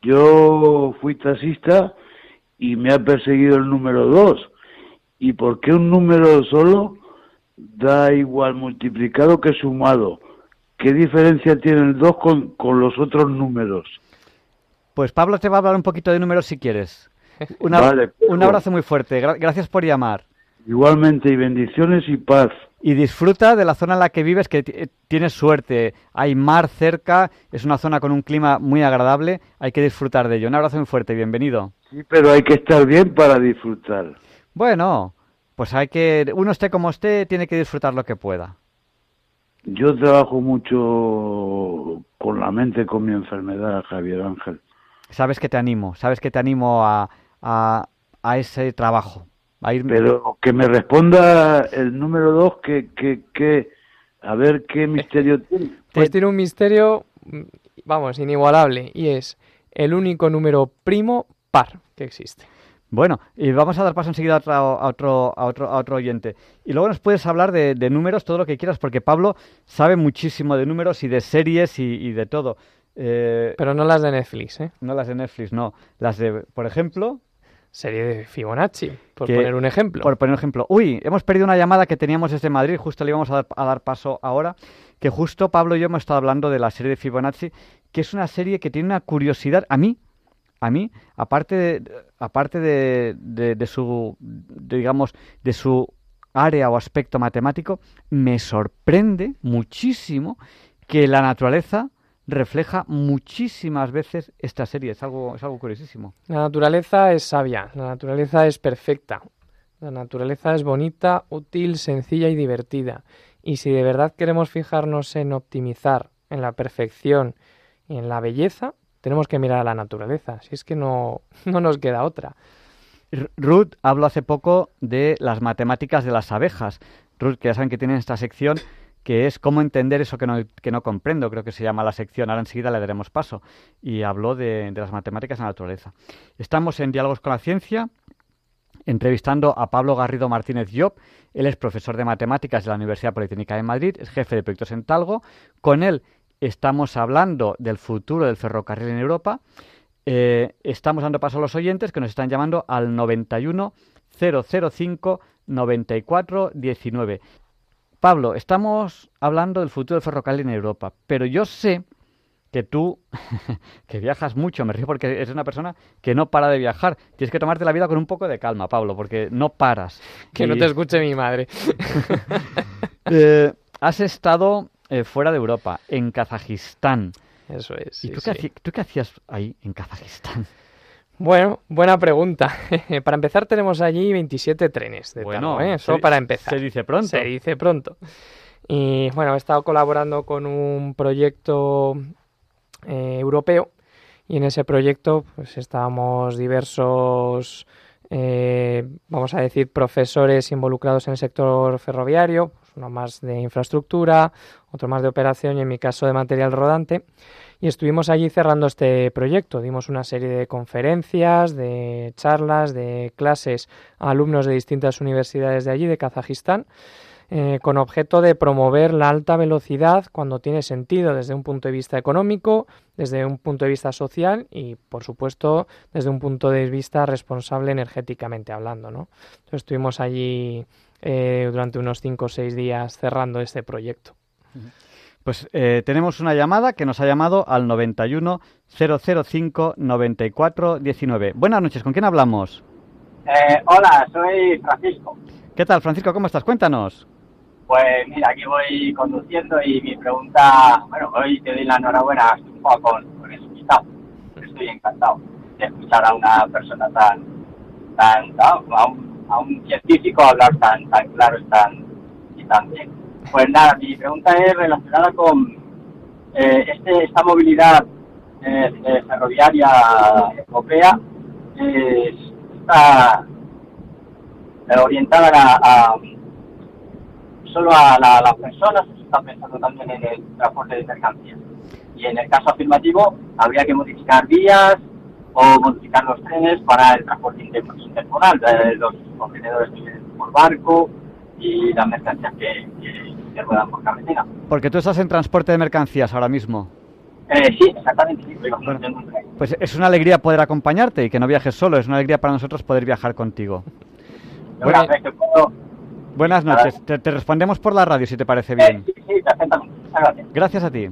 yo, fui taxista y me ha perseguido el número 2. ¿Y por qué un número solo da igual multiplicado que sumado? ¿Qué diferencia tiene el 2 con, los otros números? Pues Pablo te va a hablar un poquito de números si quieres. un abrazo muy fuerte. gracias por llamar. Igualmente, y bendiciones y paz. Y disfruta de la zona en la que vives, que tienes suerte. Hay mar cerca, es una zona con un clima muy agradable. Hay que disfrutar de ello. Un abrazo muy fuerte, bienvenido. Sí, pero hay que estar bien para disfrutar. Bueno, pues hay que. Uno esté como esté, tiene que disfrutar lo que pueda. Yo trabajo mucho con la mente, con mi enfermedad, Javier Ángel. Sabes que te animo, sabes que te animo a, a, ese trabajo. A Pero que me responda el número dos, que, que, que, a ver qué misterio tiene. Pues tiene un misterio, vamos, inigualable, y es el único número primo par que existe. Bueno, y vamos a dar paso enseguida a otro, a otro, a otro, oyente. Y luego nos puedes hablar de, números, todo lo que quieras, porque Pablo sabe muchísimo de números y de series y, de todo. Eh, Pero no las de Netflix, ¿eh? No las de Netflix, no. Las de, por ejemplo... Serie de Fibonacci, por poner un ejemplo. Por poner un ejemplo. Uy, hemos perdido una llamada que teníamos desde Madrid, justo le íbamos a dar, a dar paso ahora, que justo Pablo y yo hemos estado hablando de la serie de Fibonacci, que es una serie que tiene una curiosidad, a mí a mí, aparte de, aparte de, su, digamos, de su área o aspecto matemático, me sorprende muchísimo que la naturaleza refleja muchísimas veces esta serie. Es algo, es algo curiosísimo. La naturaleza es sabia, la naturaleza es perfecta, la naturaleza es bonita, útil, sencilla y divertida. Y si de verdad queremos fijarnos en optimizar, en la perfección y en la belleza, tenemos que mirar a la naturaleza, si es que no, no nos queda otra. Ruth habló hace poco de las matemáticas de las abejas. Ruth, que ya saben que tienen esta sección que es cómo entender eso que no, que no comprendo, creo que se llama la sección, ahora enseguida le daremos paso, y habló de, de las matemáticas de la naturaleza. Estamos en Diálogos con la Ciencia, entrevistando a Pablo Garrido Martínez Job. Él es profesor de matemáticas de la Universidad Politécnica de Madrid, es jefe de proyectos en Talgo. Con él estamos hablando del futuro del ferrocarril en Europa. Eh, estamos dando paso a los oyentes que nos están llamando al 91 005 94 19. Pablo, estamos hablando del futuro del ferrocarril en Europa, pero yo sé que tú, que viajas mucho, me río porque eres una persona que no para de viajar. Tienes que tomarte la vida con un poco de calma, Pablo, porque no paras. Que no te escuche mi madre. Eh, has estado eh, fuera de Europa, en Kazajistán. Eso es. ¿Y tú, qué tú, qué hacías ahí, en Kazajistán? Bueno, buena pregunta. para empezar tenemos allí 27 trenes de bueno, ¿eh? Eso para empezar. Se dice pronto. Se dice pronto. Y bueno, he estado colaborando con un proyecto eh, europeo y en ese proyecto pues estábamos diversos, eh, vamos a decir, profesores involucrados en el sector ferroviario, pues uno más de infraestructura, otro más de operación y en mi caso de material rodante. Y estuvimos allí cerrando este proyecto. Dimos una serie de conferencias, de charlas, de clases a alumnos de distintas universidades de allí, de Kazajistán. Eh, con objeto de promover la alta velocidad cuando tiene sentido desde un punto de vista económico, desde un punto de vista social y, por supuesto, desde un punto de vista responsable energéticamente hablando. ¿no? Entonces estuvimos allí eh, durante unos 5 o 6 días cerrando este proyecto. Pues eh, tenemos una llamada que nos ha llamado al 91 005 94 19. Buenas noches, ¿con quién hablamos? hola, soy Francisco. ¿Qué tal, Francisco? ¿Cómo estás? Cuéntanos. Pues mira, aquí voy conduciendo y mi pregunta, bueno, hoy te doy la enhorabuena un poco con, con el invitado. Estoy encantado de escuchar a una persona tan, tan, a, un, a un científico hablar tan, tan claro y tan, y tan bien. Pues nada, mi pregunta es relacionada con eh, este, esta movilidad eh, ferroviaria europea. está orientada a solo a, las personas, se está pensando también en el transporte de mercancías. Y en el caso afirmativo, habría que modificar vías o modificar los trenes para el transporte intermodal, los contenedores por barco y las mercancías que, que, ruedan por carretera. Porque tú estás en transporte de mercancías ahora mismo. Eh, sí, exactamente. pues es una alegría poder acompañarte y que no viajes solo. Es una alegría para nosotros poder viajar contigo. Bueno, puedo, Buenas noches. Te, respondemos por la radio, si te parece bien. Sí, sí, perfectamente. Gracias. Gracias a ti.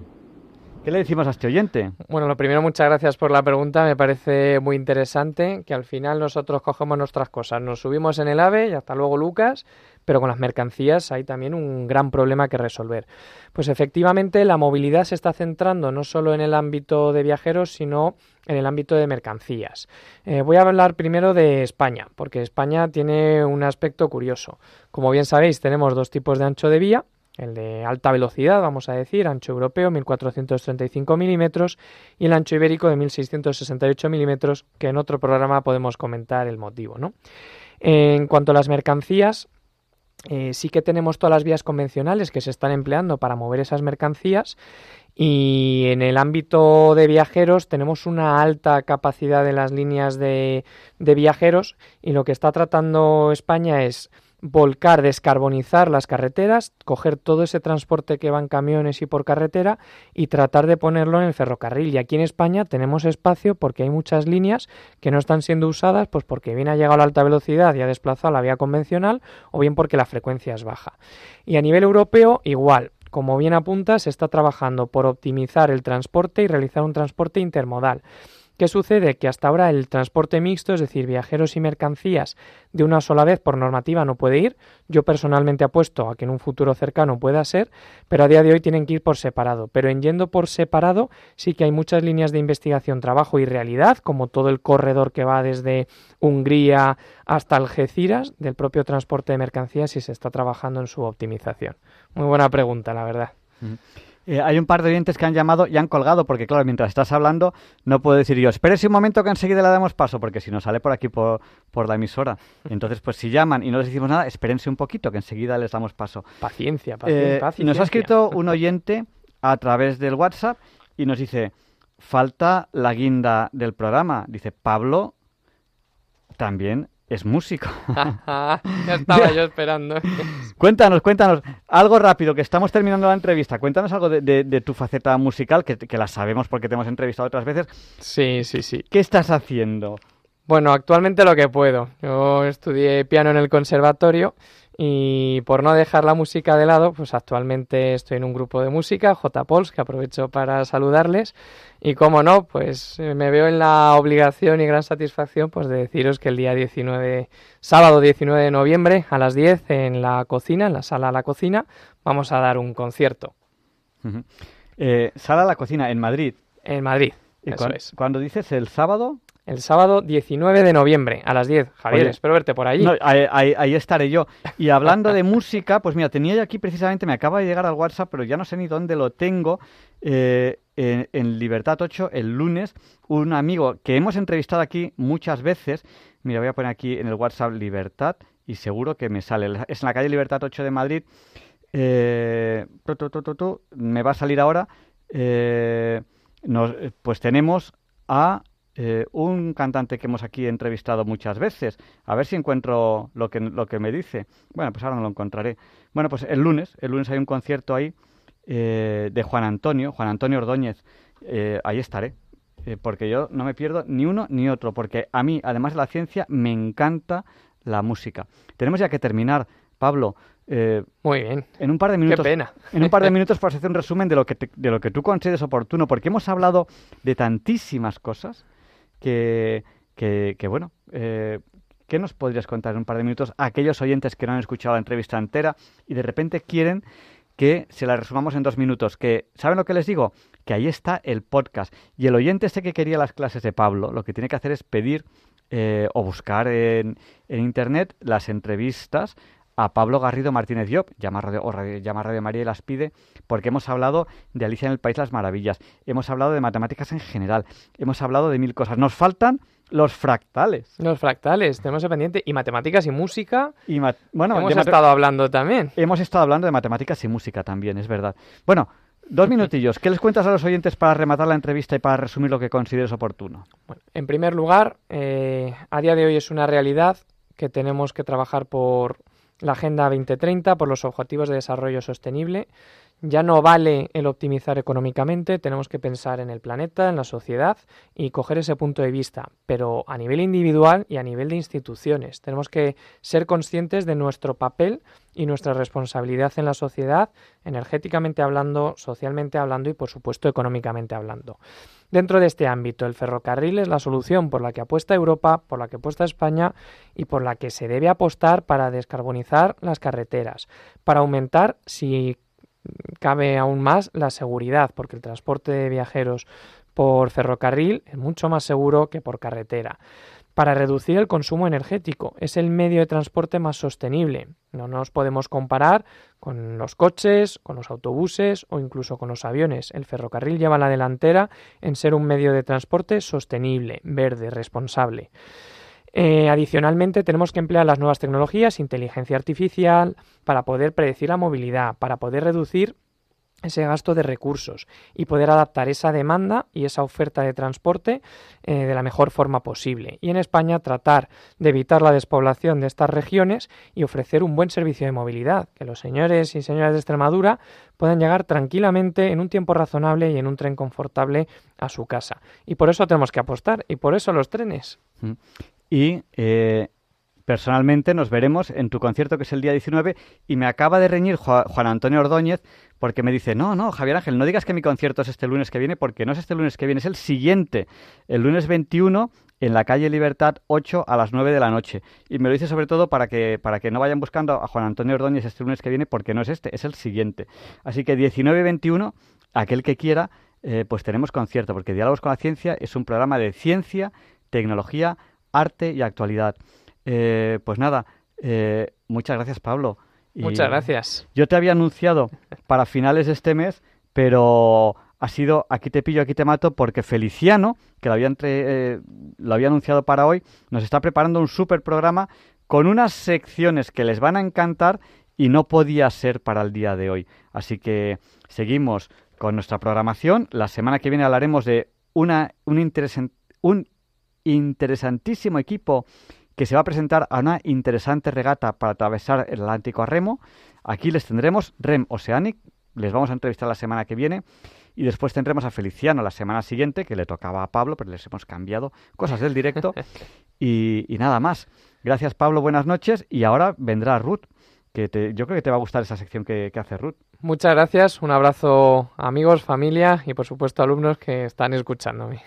¿Qué le decimos a este oyente? Bueno, lo primero, muchas gracias por la pregunta. Me parece muy interesante que al final nosotros cogemos nuestras cosas, nos subimos en el AVE y hasta luego Lucas, pero con las mercancías hay también un gran problema que resolver. Pues efectivamente la movilidad se está centrando no solo en el ámbito de viajeros, sino en el ámbito de mercancías. Eh, voy a hablar primero de España, porque España tiene un aspecto curioso. Como bien sabéis, tenemos dos tipos de ancho de vía, el de alta velocidad, vamos a decir, ancho europeo 1435 milímetros y el ancho ibérico de 1668 milímetros, que en otro programa podemos comentar el motivo. En cuanto a las mercancías, eh, sí que tenemos todas las vías convencionales que se están empleando para mover esas mercancías y en el ámbito de viajeros tenemos una alta capacidad de las líneas de, de viajeros y lo que está tratando España es volcar, descarbonizar las carreteras, coger todo ese transporte que va en camiones y por carretera y tratar de ponerlo en el ferrocarril. Y aquí en España tenemos espacio porque hay muchas líneas que no están siendo usadas, pues porque bien ha llegado a la alta velocidad y ha desplazado la vía convencional, o bien porque la frecuencia es baja. Y a nivel europeo, igual. Como bien apunta, se está trabajando por optimizar el transporte y realizar un transporte intermodal. ¿Qué sucede? Que hasta ahora el transporte mixto, es decir, viajeros y mercancías de una sola vez por normativa no puede ir. Yo personalmente apuesto a que en un futuro cercano pueda ser, pero a día de hoy tienen que ir por separado. Pero en yendo por separado sí que hay muchas líneas de investigación, trabajo y realidad, como todo el corredor que va desde Hungría hasta Algeciras del propio transporte de mercancías y se está trabajando en su optimización. Muy buena pregunta, la verdad. Eh, hay un par de oyentes que han llamado y han colgado, porque claro, mientras estás hablando, no puedo decir yo, espérese un momento que enseguida le damos paso, porque si no sale por aquí por, la emisora. Entonces, pues si llaman y no les decimos nada, espérense un poquito, que enseguida les damos paso. Paciencia, eh, paciencia. Nos ha escrito un oyente a través del WhatsApp y nos dice, falta la guinda del programa. Dice, Pablo también es músico. ya estaba yo esperando. cuéntanos, cuéntanos, algo rápido, que estamos terminando la entrevista. Cuéntanos algo de, tu faceta musical, que, la sabemos porque te hemos entrevistado otras veces. Sí, sí, sí. ¿Qué estás haciendo? Bueno, actualmente lo que puedo. Yo estudié piano en el conservatorio y por no dejar la música de lado, pues actualmente estoy en un grupo de música, J. Pols, que aprovecho para saludarles. Y como no, pues eh, me veo en la obligación y gran satisfacción pues de deciros que el día 19, sábado 19 de noviembre a las 10 en la cocina, en la sala La Cocina, vamos a dar un concierto. eh, sala La Cocina en Madrid. En Madrid. ¿Y eso es. cuando dices el sábado? El sábado 19 de noviembre a las 10. Javier, Oye, espero verte por allí. No, ahí, ahí- ahí estaré yo. Y hablando de música, pues mira, tenía yo aquí precisamente, me acaba de llegar al WhatsApp, pero ya no sé ni dónde lo tengo. eh, en, en Libertad 8, el lunes, un amigo que hemos entrevistado aquí muchas veces. Mira, voy a poner aquí en el WhatsApp Libertad y seguro que me sale. Es en la calle Libertad 8 de Madrid. Eh, tu, tu, tu, tu, tu, me va a salir ahora. eh, nos- pues tenemos a eh, un cantante que hemos aquí entrevistado muchas veces. A ver si encuentro lo que, lo que me dice. Bueno, pues ahora no lo encontraré. Bueno, pues el lunes, el lunes hay un concierto ahí eh, de Juan Antonio, Juan Antonio Ordóñez. Eh, ahí estaré. eh, porque yo no me pierdo ni uno ni otro. Porque a mí, además de la ciencia, me encanta la música. Tenemos ya que terminar, Pablo. eh, Muy bien. en un par de Qué minutos, pena. en un par de minutos para hacer un resumen de lo que te- de lo que tú consideres oportuno, porque hemos hablado de tantísimas cosas que, que, bueno, eh, ¿qué nos podrías contar en un par de minutos a aquellos oyentes que no han escuchado la entrevista entera y de repente quieren que se la resumamos en dos minutos? Que ¿saben lo que les digo? Que ahí está el podcast y el oyente este que quería las clases de Pablo, lo que tiene que hacer es pedir eh, o buscar en, en internet las entrevistas a Pablo Garrido Martínez Llop, llama Radio, o Radio- llama Radio María y las pide, porque hemos hablado de Alicia en el País de las Maravillas, hemos hablado de matemáticas en general, hemos hablado de mil cosas. Nos faltan los fractales. Los fractales, tenemos el pendiente. Y matemáticas y música, Y bueno, hemos estado hablando también. hemos estado hablando de matemáticas y música también, es verdad. Bueno, dos minutillos. ¿Qué les cuentas a los oyentes para rematar la entrevista y para resumir lo que consideres oportuno? Bueno, en primer lugar, eh, a día de hoy es una realidad que tenemos que trabajar por la Agenda 2030, por los Objetivos de Desarrollo Sostenible. Ya no vale el optimizar económicamente, tenemos que pensar en el planeta, en la sociedad y coger ese punto de vista, pero a nivel individual y a nivel de instituciones. Tenemos que ser conscientes de nuestro papel y nuestra responsabilidad en la sociedad, energéticamente hablando, socialmente hablando y, por supuesto, económicamente hablando. Dentro de este ámbito, el ferrocarril es la solución por la que apuesta Europa, por la que apuesta España y por la que se debe apostar para descarbonizar las carreteras, para aumentar, si cabe aún más, la seguridad, porque el transporte de viajeros por ferrocarril es mucho más seguro que por carretera. Para reducir el consumo energético, es el medio de transporte más sostenible. No nos podemos comparar con los coches, con los autobuses o incluso con los aviones. El ferrocarril lleva la delantera en ser un medio de transporte sostenible, verde, responsable. Eh, adicionalmente, tenemos que emplear las nuevas tecnologías, inteligencia artificial, para poder predecir la movilidad, para poder reducir ese gasto de recursos y poder adaptar esa demanda y esa oferta de transporte eh, de la mejor forma posible. Y en España tratar de evitar la despoblación de estas regiones y ofrecer un buen servicio de movilidad, que los señores y señoras de Extremadura puedan llegar tranquilamente en un tiempo razonable y en un tren confortable a su casa. Y por eso tenemos que apostar y por eso los trenes. Y eh, personalmente nos veremos en tu concierto que es el día 19 y me acaba de reñir Ju- Juan Antonio Ordóñez porque me dice, no, no, Javier Ángel, no digas que mi concierto es este lunes que viene porque no es este lunes que viene, es el siguiente, el lunes 21 en la calle Libertad 8 a las 9 de la noche. Y me lo dice sobre todo para que, para que no vayan buscando a Juan Antonio Ordóñez este lunes que viene porque no es este, es el siguiente. Así que 19 y 21, aquel que quiera, eh, pues tenemos concierto porque Diálogos con la Ciencia es un programa de ciencia, tecnología, arte y actualidad. Eh, pues nada, eh, muchas gracias Pablo. Y Muchas gracias. Yo te había anunciado para finales de este mes, pero ha sido aquí te pillo, aquí te mato, porque Feliciano, que lo había, entre- eh, lo había anunciado para hoy, nos está preparando un super programa con unas secciones que les van a encantar y no podía ser para el día de hoy. Así que seguimos con nuestra programación. La semana que viene hablaremos de una, un, interesan- un interesantísimo equipo que se va a presentar a una interesante regata para atravesar el Atlántico a remo. Aquí les tendremos Rem Oceanic, les vamos a entrevistar la semana que viene. Y después tendremos a Feliciano la semana siguiente, que le tocaba a Pablo, pero les hemos cambiado cosas del directo. y, nada más. Gracias, Pablo, buenas noches. Y ahora vendrá Ruth, que yo creo que te va a gustar esa sección que, que hace Ruth. Muchas gracias. Un abrazo, amigos, familia y, por supuesto, alumnos que están escuchándome.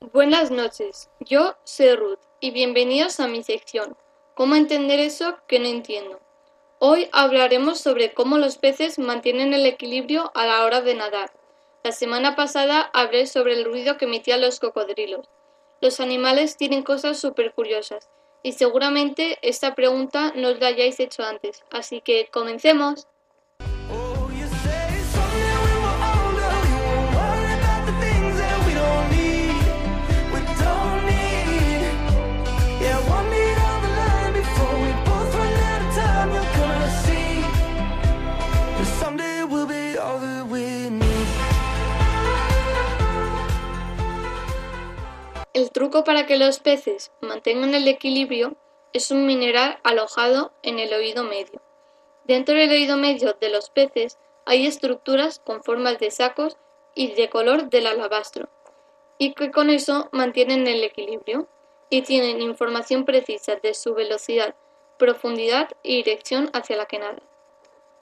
Buenas noches. Yo soy Ruth y bienvenidos a mi sección. ¿Cómo entender eso que no entiendo? Hoy hablaremos sobre cómo los peces mantienen el equilibrio a la hora de nadar. La semana pasada hablé sobre el ruido que emitían los cocodrilos. Los animales tienen cosas súper curiosas y seguramente esta pregunta no la hayáis hecho antes, así que comencemos. El truco para que los peces mantengan el equilibrio es un mineral alojado en el oído medio. Dentro del oído medio de los peces hay estructuras con formas de sacos y de color del alabastro, y que con eso mantienen el equilibrio y tienen información precisa de su velocidad, profundidad y dirección hacia la que nada.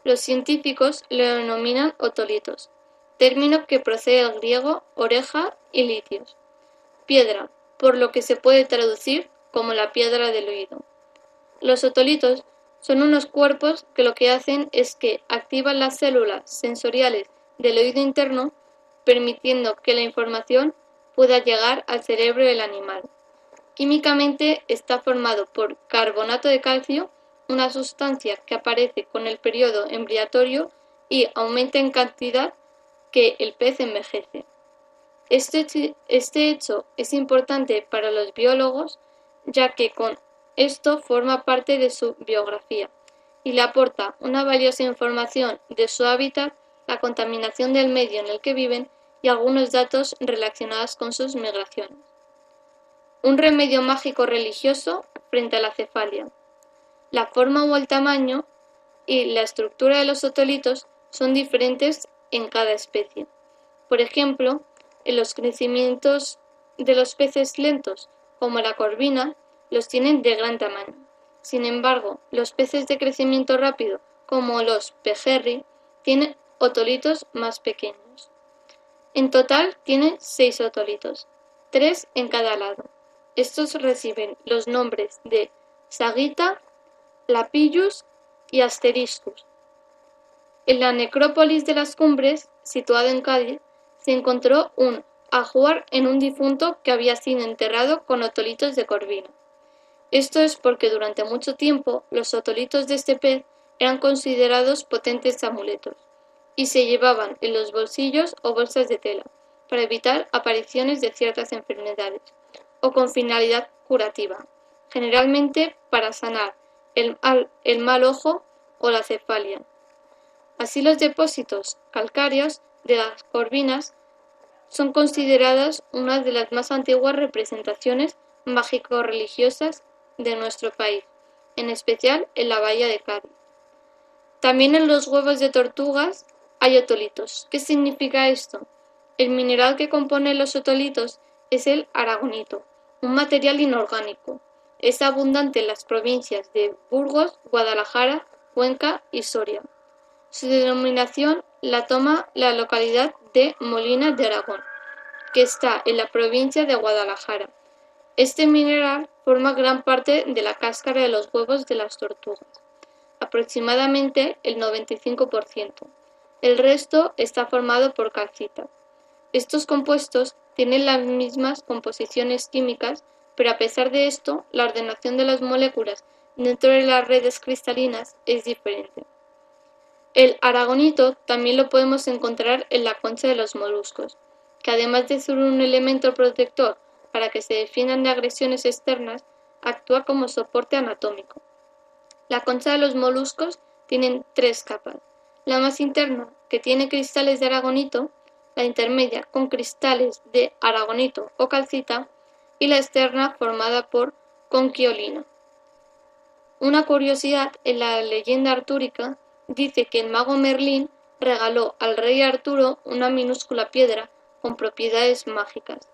Los científicos lo denominan otolitos, término que procede del griego oreja y litios piedra, por lo que se puede traducir como la piedra del oído. Los otolitos son unos cuerpos que lo que hacen es que activan las células sensoriales del oído interno, permitiendo que la información pueda llegar al cerebro del animal. Químicamente está formado por carbonato de calcio, una sustancia que aparece con el periodo embriatorio y aumenta en cantidad que el pez envejece. Este, este, hecho es importante para los biólogos ya que con esto forma parte de su biografía y le aporta una valiosa información de su hábitat, la contaminación del medio en el que viven y algunos datos relacionados con sus migraciones. Un remedio mágico religioso frente a la cefalia. La forma o el tamaño y la estructura de los otolitos son diferentes en cada especie. Por ejemplo, en los crecimientos de los peces lentos, como la corvina, los tienen de gran tamaño. Sin embargo, los peces de crecimiento rápido, como los pejerri, tienen otolitos más pequeños. En total tienen seis otolitos, tres en cada lado. Estos reciben los nombres de Sagita, Lapillus y Asteriscus. En la necrópolis de las cumbres, situada en Cádiz, se encontró un ajuar en un difunto que había sido enterrado con otolitos de corvina. Esto es porque durante mucho tiempo los otolitos de este pez eran considerados potentes amuletos y se llevaban en los bolsillos o bolsas de tela para evitar apariciones de ciertas enfermedades o con finalidad curativa, generalmente para sanar el mal, el mal ojo o la cefalia. Así los depósitos calcáreos de las corvinas son consideradas una de las más antiguas representaciones mágico-religiosas de nuestro país, en especial en la bahía de Cádiz. También en los huevos de tortugas hay otolitos. ¿Qué significa esto? El mineral que compone los otolitos es el aragonito, un material inorgánico. Es abundante en las provincias de Burgos, Guadalajara, Cuenca y Soria. Su denominación la toma la localidad de Molina de Aragón, que está en la provincia de Guadalajara. Este mineral forma gran parte de la cáscara de los huevos de las tortugas, aproximadamente el 95%. El resto está formado por calcita. Estos compuestos tienen las mismas composiciones químicas, pero a pesar de esto, la ordenación de las moléculas dentro de las redes cristalinas es diferente. El aragonito también lo podemos encontrar en la concha de los moluscos, que además de ser un elemento protector para que se defiendan de agresiones externas, actúa como soporte anatómico. La concha de los moluscos tiene tres capas. La más interna, que tiene cristales de aragonito, la intermedia con cristales de aragonito o calcita, y la externa formada por conquiolina. Una curiosidad en la leyenda artúrica dice que el mago Merlín regaló al rey Arturo una minúscula piedra con propiedades mágicas.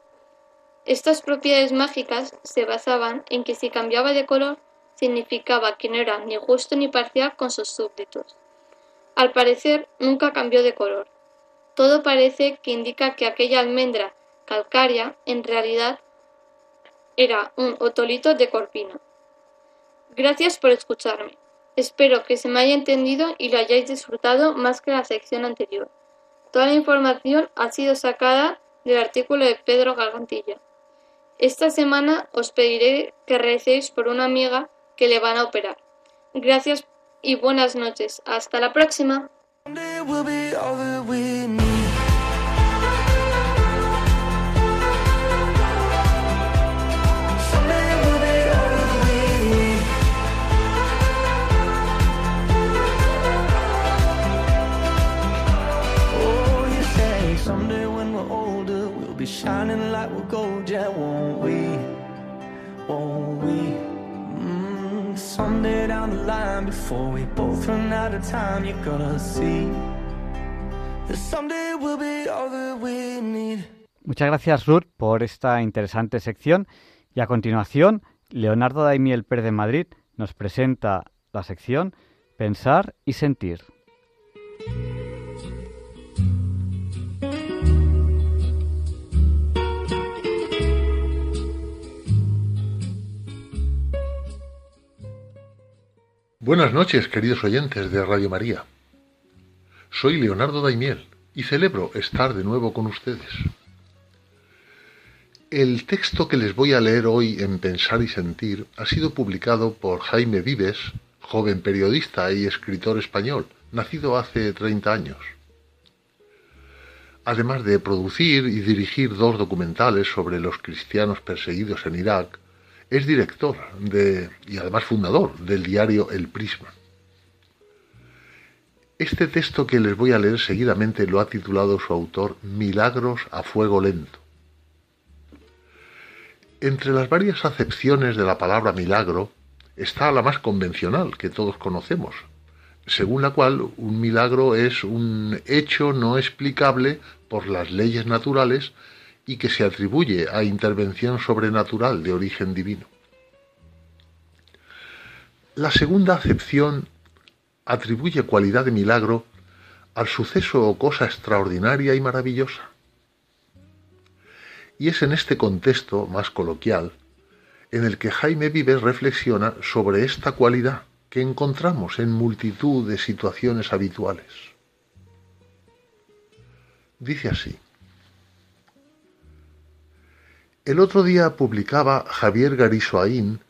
Estas propiedades mágicas se basaban en que si cambiaba de color significaba que no era ni justo ni parcial con sus súbditos. Al parecer nunca cambió de color. Todo parece que indica que aquella almendra calcárea en realidad era un otolito de corpino. Gracias por escucharme. Espero que se me haya entendido y lo hayáis disfrutado más que la sección anterior. Toda la información ha sido sacada del artículo de Pedro Gargantilla. Esta semana os pediré que recéis por una amiga que le van a operar. Gracias y buenas noches. Hasta la próxima. Muchas gracias Ruth por esta interesante sección y a continuación Leonardo Daimiel Pérez de Madrid nos presenta la sección Pensar y Sentir. Buenas noches, queridos oyentes de Radio María. Soy Leonardo Daimiel y celebro estar de nuevo con ustedes. El texto que les voy a leer hoy en Pensar y Sentir ha sido publicado por Jaime Vives, joven periodista y escritor español, nacido hace 30 años. Además de producir y dirigir dos documentales sobre los cristianos perseguidos en Irak, es director de, y además fundador del diario El Prisma. Este texto que les voy a leer seguidamente lo ha titulado su autor Milagros a fuego lento. Entre las varias acepciones de la palabra milagro está la más convencional que todos conocemos, según la cual un milagro es un hecho no explicable por las leyes naturales y que se atribuye a intervención sobrenatural de origen divino. La segunda acepción atribuye cualidad de milagro al suceso o cosa extraordinaria y maravillosa. Y es en este contexto más coloquial en el que Jaime Vives reflexiona sobre esta cualidad que encontramos en multitud de situaciones habituales. Dice así. El otro día publicaba Javier Garisoaín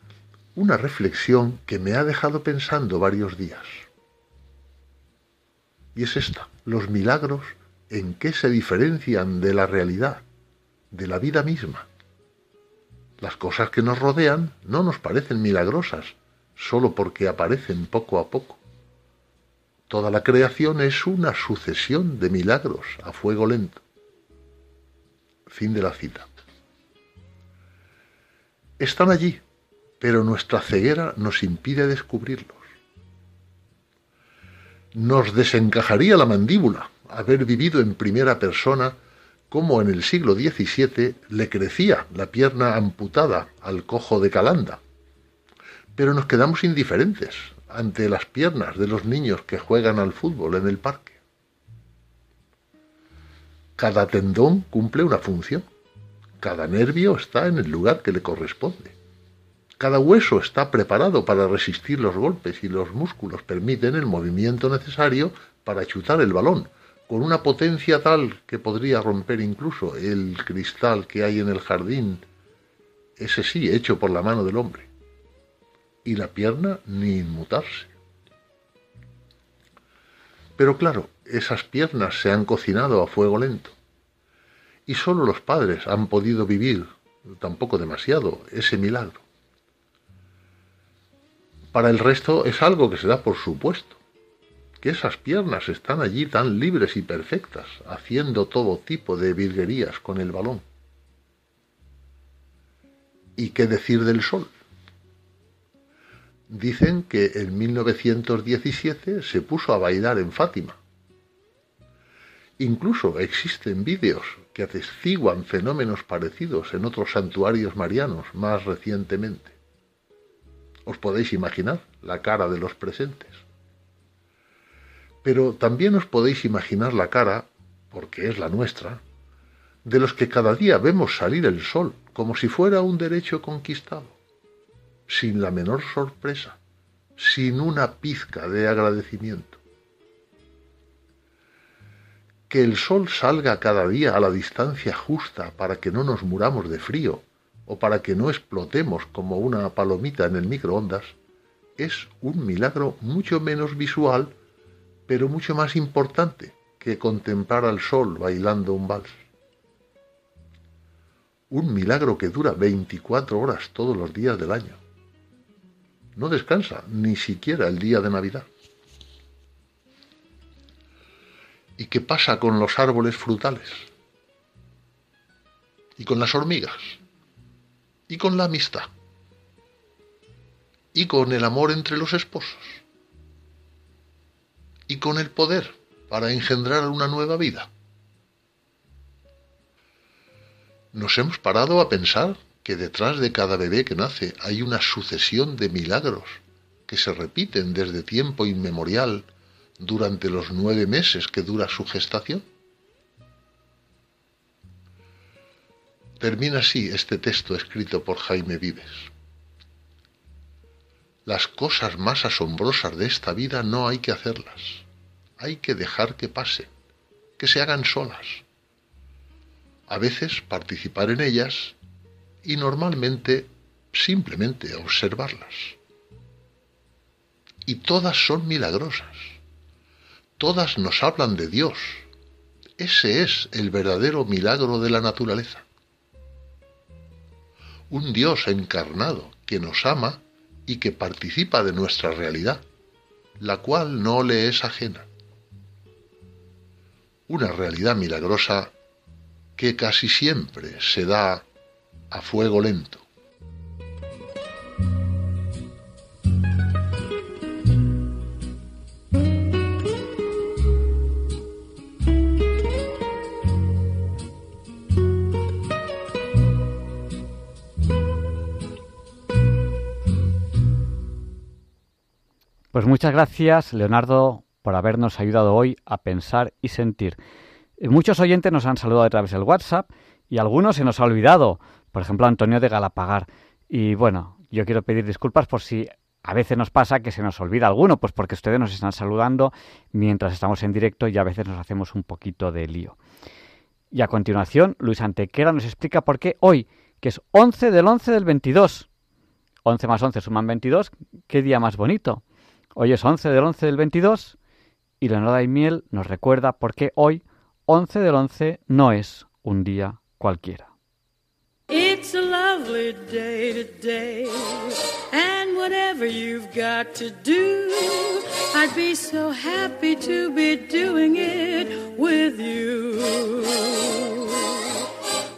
una reflexión que me ha dejado pensando varios días. Y es esta, los milagros en qué se diferencian de la realidad, de la vida misma. Las cosas que nos rodean no nos parecen milagrosas, solo porque aparecen poco a poco. Toda la creación es una sucesión de milagros a fuego lento. Fin de la cita están allí, pero nuestra ceguera nos impide descubrirlos. Nos desencajaría la mandíbula haber vivido en primera persona cómo en el siglo XVII le crecía la pierna amputada al cojo de Calanda. Pero nos quedamos indiferentes ante las piernas de los niños que juegan al fútbol en el parque. Cada tendón cumple una función. Cada nervio está en el lugar que le corresponde. Cada hueso está preparado para resistir los golpes y los músculos permiten el movimiento necesario para chutar el balón, con una potencia tal que podría romper incluso el cristal que hay en el jardín, ese sí, hecho por la mano del hombre. Y la pierna ni inmutarse. Pero claro, esas piernas se han cocinado a fuego lento y sólo los padres han podido vivir, tampoco demasiado, ese milagro. Para el resto es algo que se da por supuesto, que esas piernas están allí tan libres y perfectas, haciendo todo tipo de virguerías con el balón. ¿Y qué decir del sol? Dicen que en 1917 se puso a bailar en Fátima Incluso existen vídeos que atestiguan fenómenos parecidos en otros santuarios marianos más recientemente. Os podéis imaginar la cara de los presentes. Pero también os podéis imaginar la cara, porque es la nuestra, de los que cada día vemos salir el sol como si fuera un derecho conquistado, sin la menor sorpresa, sin una pizca de agradecimiento. Que el sol salga cada día a la distancia justa para que no nos muramos de frío o para que no explotemos como una palomita en el microondas, es un milagro mucho menos visual, pero mucho más importante que contemplar al sol bailando un vals. Un milagro que dura 24 horas todos los días del año. No descansa ni siquiera el día de Navidad. ¿Y qué pasa con los árboles frutales? ¿Y con las hormigas? ¿Y con la amistad? ¿Y con el amor entre los esposos? ¿Y con el poder para engendrar una nueva vida? ¿Nos hemos parado a pensar que detrás de cada bebé que nace hay una sucesión de milagros que se repiten desde tiempo inmemorial durante los nueve meses que dura su gestación? Termina así este texto escrito por Jaime Vives. Las cosas más asombrosas de esta vida no hay que hacerlas, hay que dejar que pasen, que se hagan solas. A veces participar en ellas y normalmente simplemente observarlas. Y todas son milagrosas. Todas nos hablan de Dios. Ese es el verdadero milagro de la naturaleza. Un Dios encarnado que nos ama y que participa de nuestra realidad, la cual no le es ajena. Una realidad milagrosa que casi siempre se da a fuego lento. Pues muchas gracias, Leonardo, por habernos ayudado hoy a pensar y sentir. Muchos oyentes nos han saludado a través del WhatsApp y algunos se nos ha olvidado por ejemplo, Antonio de Galapagar. Y bueno, yo quiero pedir disculpas por si a veces nos pasa que se nos olvida alguno, pues porque ustedes nos están saludando mientras estamos en directo y a veces nos hacemos un poquito de lío. Y a continuación, Luis Antequera nos explica por qué hoy, que es 11 del 11 del 22, 11 más 11 suman 22, qué día más bonito. Hoy es 11 del 11 del 22 y Leonardo Daimiel nos recuerda por qué hoy, 11 del 11, no es un día cualquiera. It's a lovely day today, and whatever you've got to do, I'd be so happy to be doing it with you.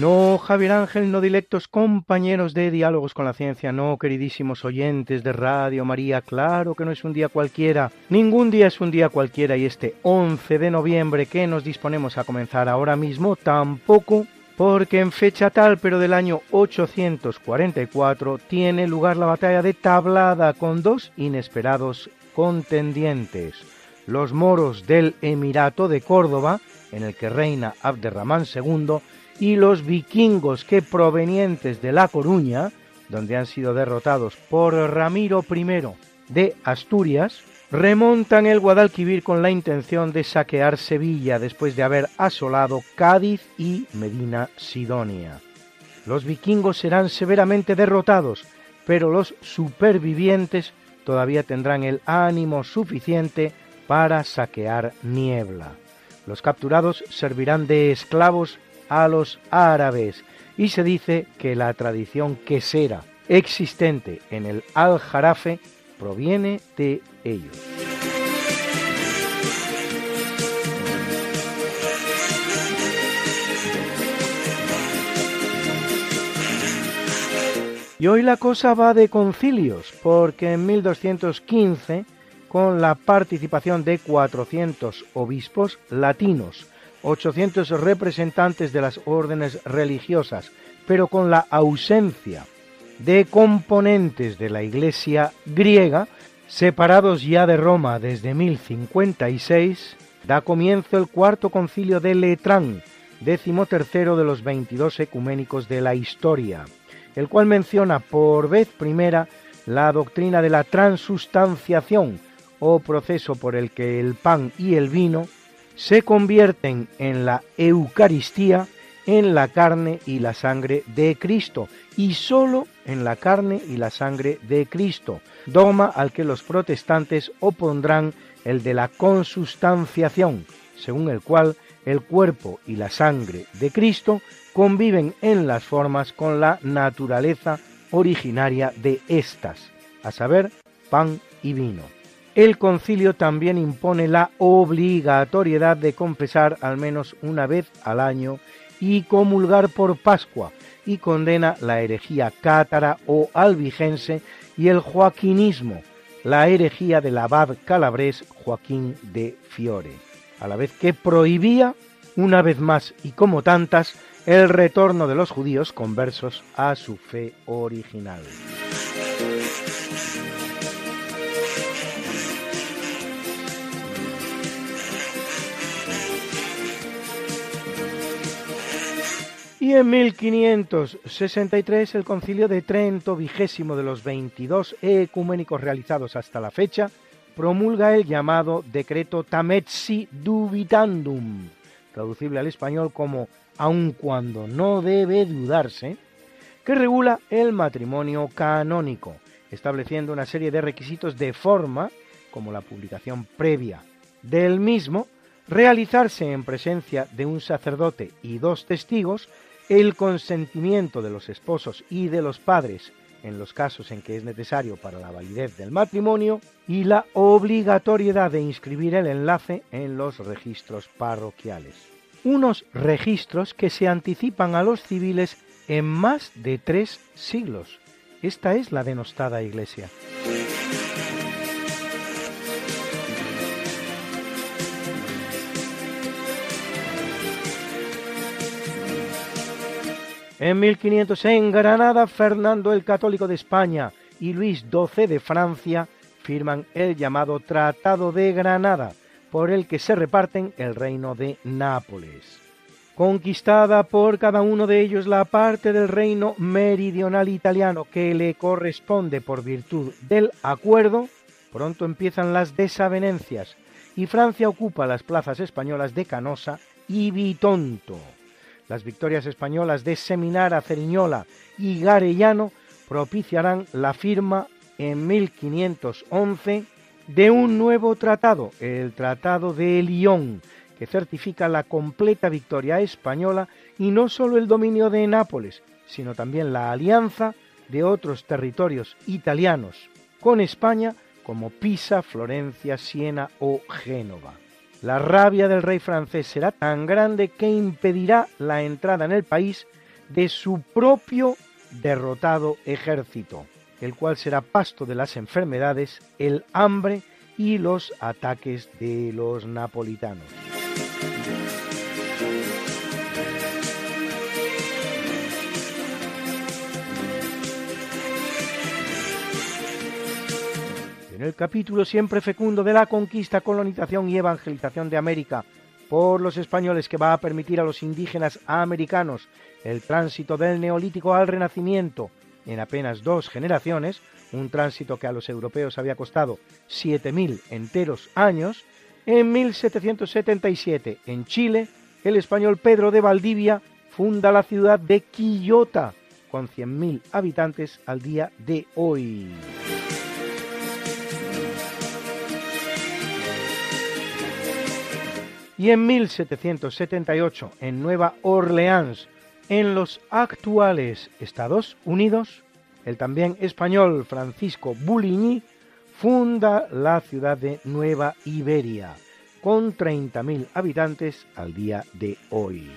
No, Javier Ángel, no dilectos compañeros de Diálogos con la Ciencia, no, queridísimos oyentes de Radio María, claro que no es un día cualquiera, ningún día es un día cualquiera y este 11 de noviembre que nos disponemos a comenzar ahora mismo tampoco porque en fecha tal, pero del año 844, tiene lugar la batalla de Tablada con dos inesperados contendientes, los moros del Emirato de Córdoba, en el que reina Abderramán II, y los vikingos que provenientes de La Coruña, donde han sido derrotados por Ramiro I de Asturias, remontan el Guadalquivir con la intención de saquear Sevilla después de haber asolado Cádiz y Medina Sidonia. Los vikingos serán severamente derrotados, pero los supervivientes todavía tendrán el ánimo suficiente para saquear Niebla. Los capturados servirán de esclavos a los árabes y se dice que la tradición quesera existente en el Aljarafe proviene de ellos. Y hoy la cosa va de concilios, porque en 1215, con la participación de 400 obispos latinos, 800 representantes de las órdenes religiosas, pero con la ausencia de componentes de la Iglesia griega, separados ya de Roma desde 1056, da comienzo el cuarto concilio de Letrán, décimo tercero de los 22 ecuménicos de la historia el cual menciona por vez primera la doctrina de la transustanciación o proceso por el que el pan y el vino se convierten en la Eucaristía, en la carne y la sangre de Cristo, y sólo en la carne y la sangre de Cristo, dogma al que los protestantes opondrán el de la consustanciación, según el cual el cuerpo y la sangre de Cristo conviven en las formas con la naturaleza originaria de éstas, a saber, pan y vino. El concilio también impone la obligatoriedad de confesar al menos una vez al año y comulgar por Pascua, y condena la herejía cátara o albigense y el joaquinismo, la herejía del abad calabrés Joaquín de Fiore, a la vez que prohibía, una vez más y como tantas, el retorno de los judíos conversos a su fe original. Y en 1563 el concilio de Trento, vigésimo de los 22 ecuménicos realizados hasta la fecha, promulga el llamado decreto Tametsi Dubitandum, traducible al español como aun cuando no debe dudarse, que regula el matrimonio canónico, estableciendo una serie de requisitos de forma, como la publicación previa del mismo, realizarse en presencia de un sacerdote y dos testigos, el consentimiento de los esposos y de los padres en los casos en que es necesario para la validez del matrimonio y la obligatoriedad de inscribir el enlace en los registros parroquiales unos registros que se anticipan a los civiles en más de tres siglos. Esta es la denostada Iglesia. En 1500 en Granada, Fernando el Católico de España y Luis XII de Francia firman el llamado Tratado de Granada, por el que se reparten el reino de Nápoles. Conquistada por cada uno de ellos la parte del reino meridional italiano que le corresponde por virtud del acuerdo, pronto empiezan las desavenencias y Francia ocupa las plazas españolas de Canosa y Bitonto. Las victorias españolas de Seminara, Ceriñola y Garellano propiciarán la firma en 1511 de un nuevo tratado, el Tratado de Lyon, que certifica la completa victoria española y no solo el dominio de Nápoles, sino también la alianza de otros territorios italianos con España como Pisa, Florencia, Siena o Génova. La rabia del rey francés será tan grande que impedirá la entrada en el país de su propio derrotado ejército el cual será pasto de las enfermedades, el hambre y los ataques de los napolitanos. En el capítulo siempre fecundo de la conquista, colonización y evangelización de América por los españoles que va a permitir a los indígenas americanos el tránsito del neolítico al renacimiento, en apenas dos generaciones, un tránsito que a los europeos había costado 7.000 enteros años, en 1777, en Chile, el español Pedro de Valdivia funda la ciudad de Quillota, con 100.000 habitantes al día de hoy. Y en 1778, en Nueva Orleans, En los actuales Estados Unidos, el también español Francisco Buligny funda la ciudad de Nueva Iberia, con 30.000 habitantes al día de hoy.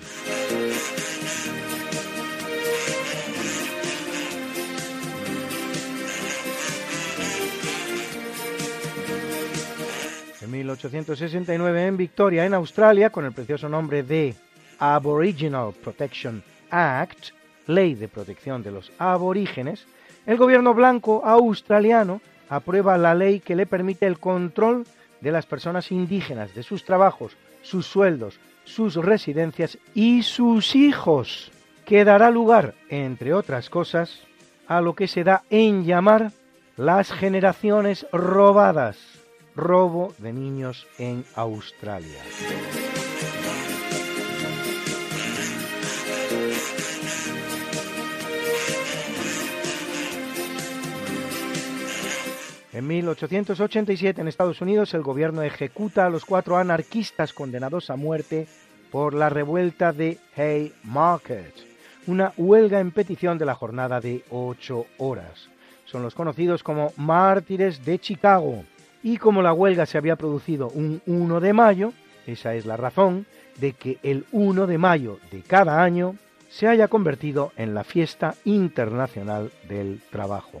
1869 en Victoria, en Australia, con el precioso nombre de Aboriginal Protection Act, Ley de Protección de los Aborígenes, el gobierno blanco australiano aprueba la ley que le permite el control de las personas indígenas, de sus trabajos, sus sueldos, sus residencias y sus hijos, que dará lugar, entre otras cosas, a lo que se da en llamar las generaciones robadas, robo de niños en Australia. En 1887 en Estados Unidos el gobierno ejecuta a los cuatro anarquistas condenados a muerte por la revuelta de Haymarket, una huelga en petición de la jornada de ocho horas. Son los conocidos como mártires de Chicago. Y como la huelga se había producido un 1 de mayo, esa es la razón de que el 1 de mayo de cada año se haya convertido en la fiesta internacional del trabajo.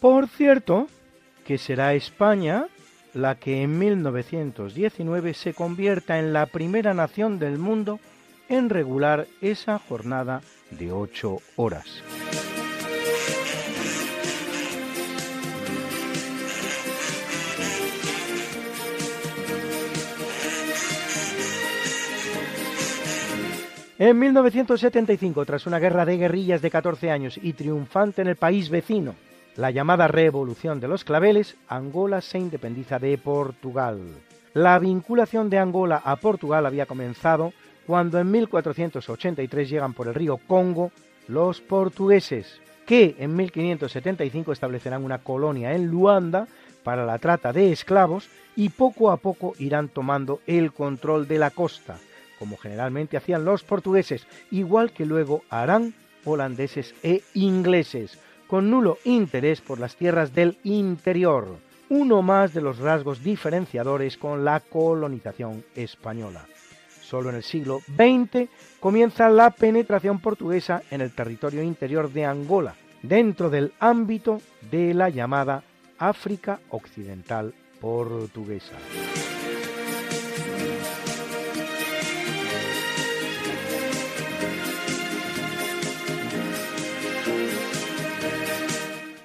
Por cierto, que será España la que en 1919 se convierta en la primera nación del mundo en regular esa jornada de ocho horas. En 1975, tras una guerra de guerrillas de 14 años y triunfante en el país vecino, la llamada Revolución de los Claveles, Angola se independiza de Portugal. La vinculación de Angola a Portugal había comenzado cuando en 1483 llegan por el río Congo los portugueses, que en 1575 establecerán una colonia en Luanda para la trata de esclavos y poco a poco irán tomando el control de la costa, como generalmente hacían los portugueses, igual que luego harán holandeses e ingleses, con nulo interés por las tierras del interior, uno más de los rasgos diferenciadores con la colonización española. Solo en el siglo XX comienza la penetración portuguesa en el territorio interior de Angola, dentro del ámbito de la llamada África Occidental Portuguesa.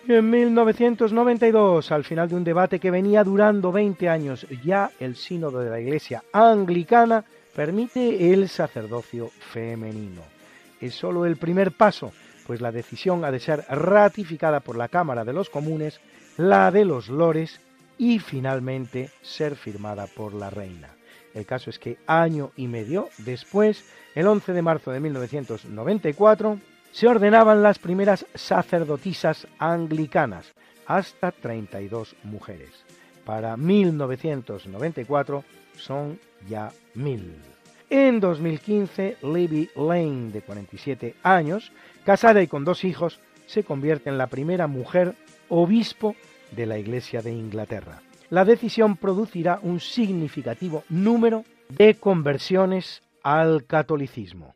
En 1992, al final de un debate que venía durando 20 años, ya el sínodo de la Iglesia anglicana permite el sacerdocio femenino. Es solo el primer paso, pues la decisión ha de ser ratificada por la Cámara de los Comunes, la de los Lores y finalmente ser firmada por la Reina. El caso es que año y medio después, el 11 de marzo de 1994, se ordenaban las primeras sacerdotisas anglicanas, hasta 32 mujeres. Para 1994 son ya mil. En 2015, Libby Lane, de 47 años, casada y con dos hijos, se convierte en la primera mujer obispo de la Iglesia de Inglaterra. La decisión producirá un significativo número de conversiones al catolicismo.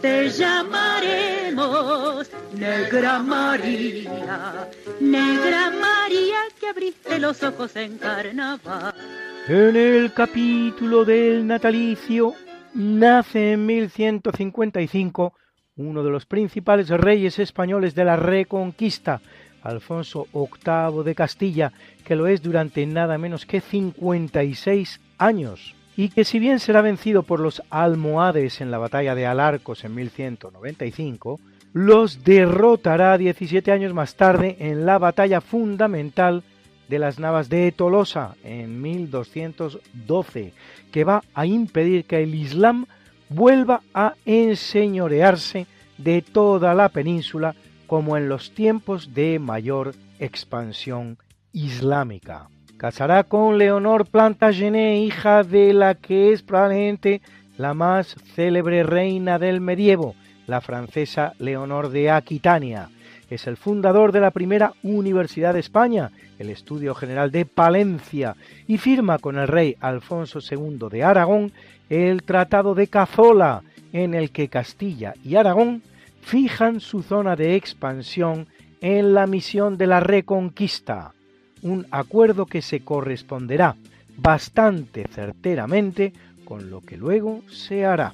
Te llamaremos Negra María, Negra María que abriste los ojos en carnaval. En el capítulo del natalicio nace en 1155 uno de los principales reyes españoles de la Reconquista, Alfonso VIII de Castilla, que lo es durante nada menos que 56 años, y que si bien será vencido por los almohades en la batalla de Alarcos en 1195, los derrotará 17 años más tarde en la batalla fundamental de las Navas de Tolosa en 1212, que va a impedir que el Islam vuelva a enseñorearse de toda la península como en los tiempos de mayor expansión islámica. Casará con Leonor Plantagenet, hija de la que es probablemente la más célebre reina del medievo, la francesa Leonor de Aquitania. Es el fundador de la primera Universidad de España, el Estudio General de Palencia, y firma con el rey Alfonso II de Aragón el Tratado de Cazola, en el que Castilla y Aragón fijan su zona de expansión en la misión de la Reconquista, un acuerdo que se corresponderá bastante certeramente con lo que luego se hará.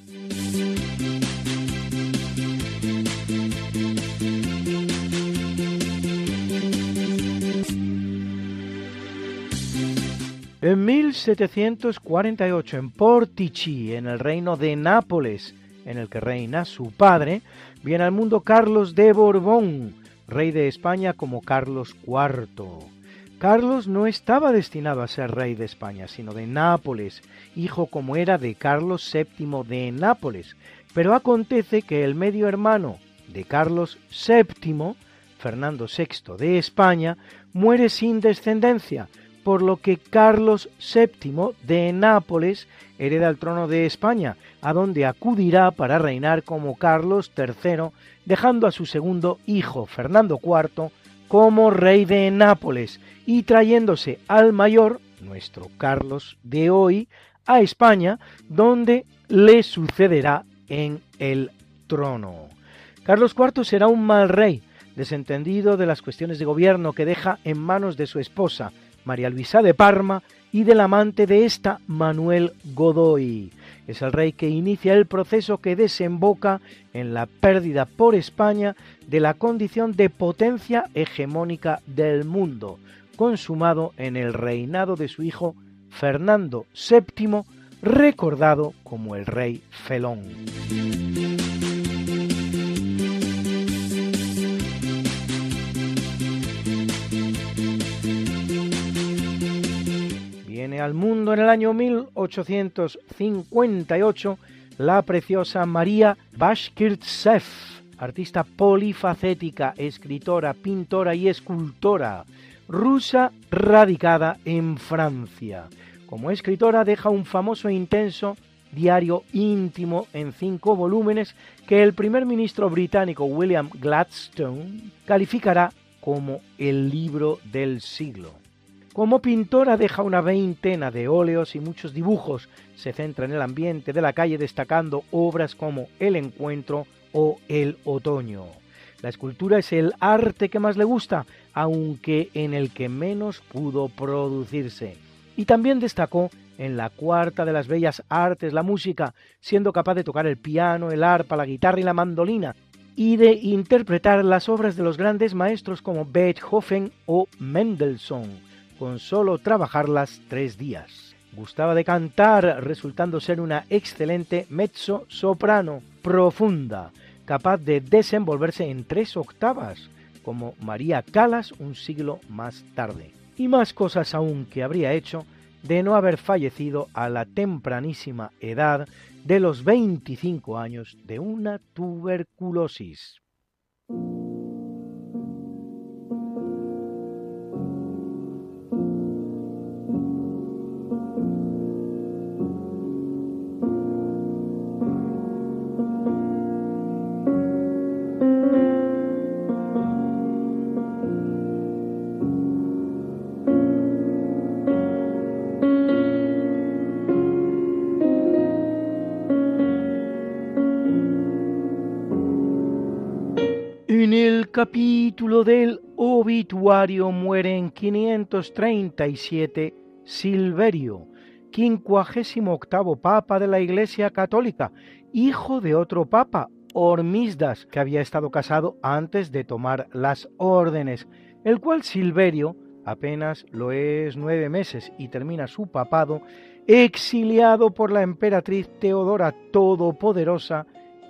En 1748, en Portici, en el reino de Nápoles, en el que reina su padre, viene al mundo Carlos de Borbón, rey de España como Carlos IV. Carlos no estaba destinado a ser rey de España, sino de Nápoles, hijo como era de Carlos VII de Nápoles. Pero acontece que el medio hermano de Carlos VII, Fernando VI de España, muere sin descendencia, por lo que Carlos VII de Nápoles hereda el trono de España, a donde acudirá para reinar como Carlos III, dejando a su segundo hijo, Fernando IV, como rey de Nápoles y trayéndose al mayor, nuestro Carlos de hoy, a España, donde le sucederá en el trono. Carlos IV será un mal rey, desentendido de las cuestiones de gobierno que deja en manos de su esposa, María Luisa de Parma, y del amante de esta, Manuel Godoy. Es el rey que inicia el proceso que desemboca en la pérdida por España de la condición de potencia hegemónica del mundo, consumado en el reinado de su hijo Fernando VII, recordado como el rey Felón. Al mundo en el año 1858 la preciosa María Bashkirtsev, artista polifacética, escritora, pintora y escultora, rusa radicada en Francia. Como escritora deja un famoso e intenso diario íntimo en cinco volúmenes que el primer ministro británico William Gladstone calificará como el libro del siglo. Como pintora deja una veintena de óleos y muchos dibujos. Se centra en el ambiente de la calle destacando obras como El Encuentro o El Otoño. La escultura es el arte que más le gusta, aunque en el que menos pudo producirse. Y también destacó en la cuarta de las bellas artes, la música, siendo capaz de tocar el piano, el arpa, la guitarra y la mandolina, y de interpretar las obras de los grandes maestros como Beethoven o Mendelssohn con solo trabajarlas tres días. Gustaba de cantar, resultando ser una excelente mezzo-soprano profunda, capaz de desenvolverse en tres octavas, como María Calas un siglo más tarde. Y más cosas aún que habría hecho de no haber fallecido a la tempranísima edad de los 25 años de una tuberculosis. Capítulo del obituario muere en 537 Silverio, quincuagésimo octavo papa de la Iglesia Católica, hijo de otro papa, Hormisdas, que había estado casado antes de tomar las órdenes, el cual Silverio apenas lo es nueve meses y termina su papado, exiliado por la emperatriz Teodora Todopoderosa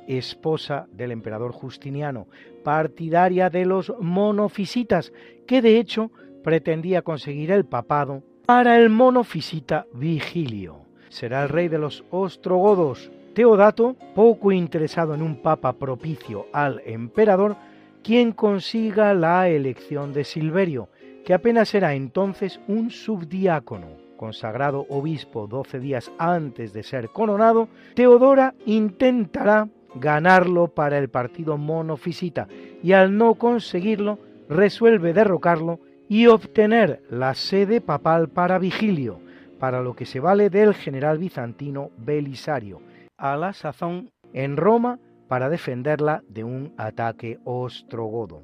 esposa del emperador Justiniano, partidaria de los monofisitas, que de hecho pretendía conseguir el papado para el monofisita Vigilio. Será el rey de los ostrogodos. Teodato, poco interesado en un papa propicio al emperador, quien consiga la elección de Silverio, que apenas era entonces un subdiácono. Consagrado obispo doce días antes de ser coronado, Teodora intentará ganarlo para el partido monofisita y al no conseguirlo resuelve derrocarlo y obtener la sede papal para Vigilio, para lo que se vale del general bizantino Belisario, a la sazón en Roma para defenderla de un ataque ostrogodo.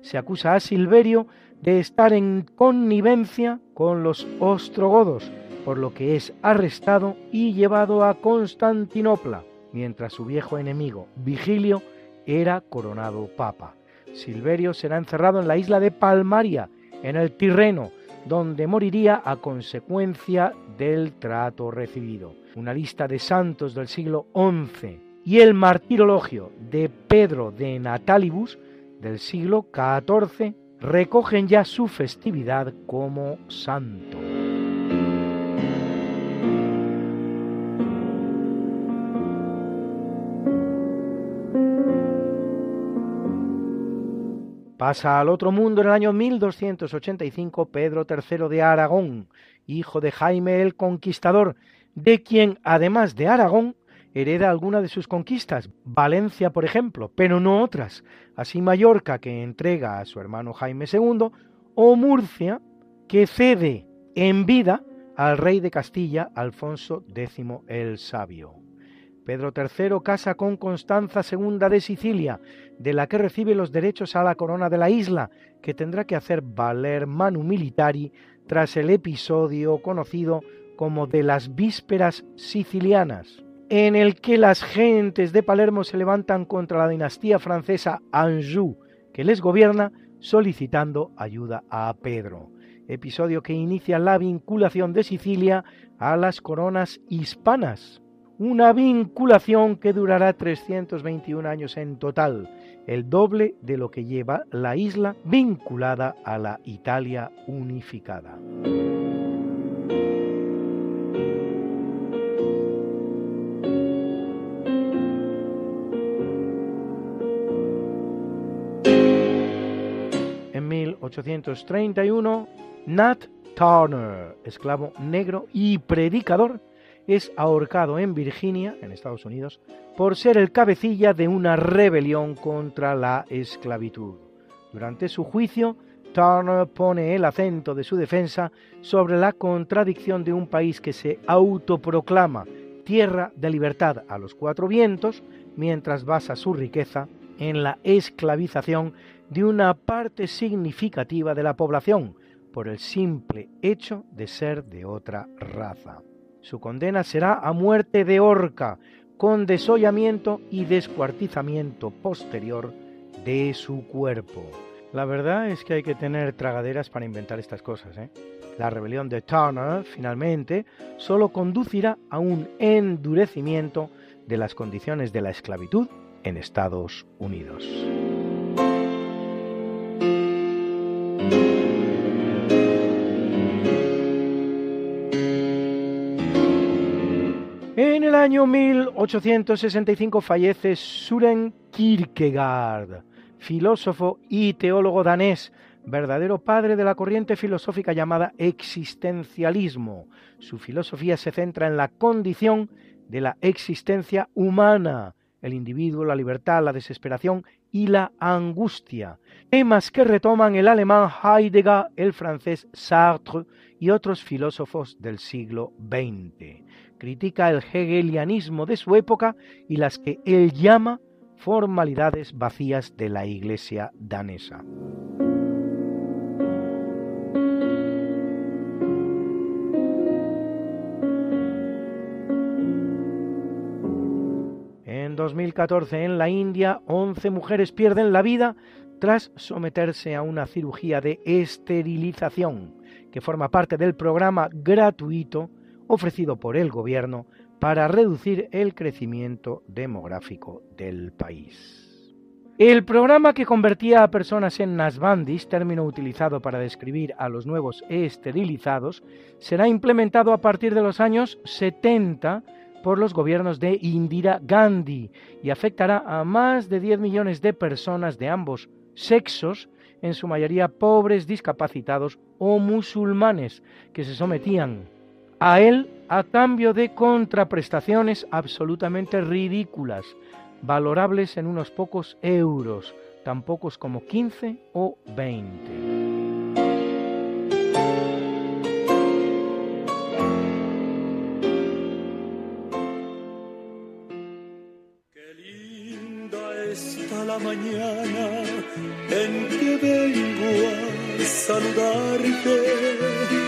Se acusa a Silverio de estar en connivencia con los ostrogodos, por lo que es arrestado y llevado a Constantinopla, mientras su viejo enemigo Vigilio era coronado papa. Silverio será encerrado en la isla de Palmaria, en el Tirreno, donde moriría a consecuencia del trato recibido. Una lista de santos del siglo XI y el martirologio de Pedro de Natalibus del siglo XIV recogen ya su festividad como santo. Pasa al otro mundo en el año 1285 Pedro III de Aragón, hijo de Jaime el Conquistador, de quien, además de Aragón, hereda alguna de sus conquistas, Valencia por ejemplo, pero no otras, así Mallorca que entrega a su hermano Jaime II, o Murcia que cede en vida al rey de Castilla Alfonso X el Sabio. Pedro III casa con Constanza II de Sicilia, de la que recibe los derechos a la corona de la isla, que tendrá que hacer valer manu militari tras el episodio conocido como de las vísperas sicilianas en el que las gentes de Palermo se levantan contra la dinastía francesa Anjou, que les gobierna, solicitando ayuda a Pedro. Episodio que inicia la vinculación de Sicilia a las coronas hispanas. Una vinculación que durará 321 años en total, el doble de lo que lleva la isla vinculada a la Italia unificada. En 1831, Nat Turner, esclavo negro y predicador, es ahorcado en Virginia, en Estados Unidos, por ser el cabecilla de una rebelión contra la esclavitud. Durante su juicio, Turner pone el acento de su defensa sobre la contradicción de un país que se autoproclama tierra de libertad a los cuatro vientos, mientras basa su riqueza en la esclavización de una parte significativa de la población por el simple hecho de ser de otra raza. Su condena será a muerte de horca, con desollamiento y descuartizamiento posterior de su cuerpo. La verdad es que hay que tener tragaderas para inventar estas cosas. ¿eh? La rebelión de Turner, finalmente, solo conducirá a un endurecimiento de las condiciones de la esclavitud en Estados Unidos. Año 1865 fallece Søren Kierkegaard, filósofo y teólogo danés, verdadero padre de la corriente filosófica llamada existencialismo. Su filosofía se centra en la condición de la existencia humana, el individuo, la libertad, la desesperación y la angustia, temas que retoman el alemán Heidegger, el francés Sartre y otros filósofos del siglo XX. Critica el hegelianismo de su época y las que él llama formalidades vacías de la Iglesia danesa. En 2014 en la India, 11 mujeres pierden la vida tras someterse a una cirugía de esterilización que forma parte del programa gratuito ofrecido por el gobierno para reducir el crecimiento demográfico del país. El programa que convertía a personas en nasbandis, término utilizado para describir a los nuevos esterilizados, será implementado a partir de los años 70 por los gobiernos de Indira Gandhi y afectará a más de 10 millones de personas de ambos sexos, en su mayoría pobres, discapacitados o musulmanes, que se sometían a él a cambio de contraprestaciones absolutamente ridículas, valorables en unos pocos euros, tan pocos como 15 o 20. Qué linda está la mañana en que vengo a saludarte.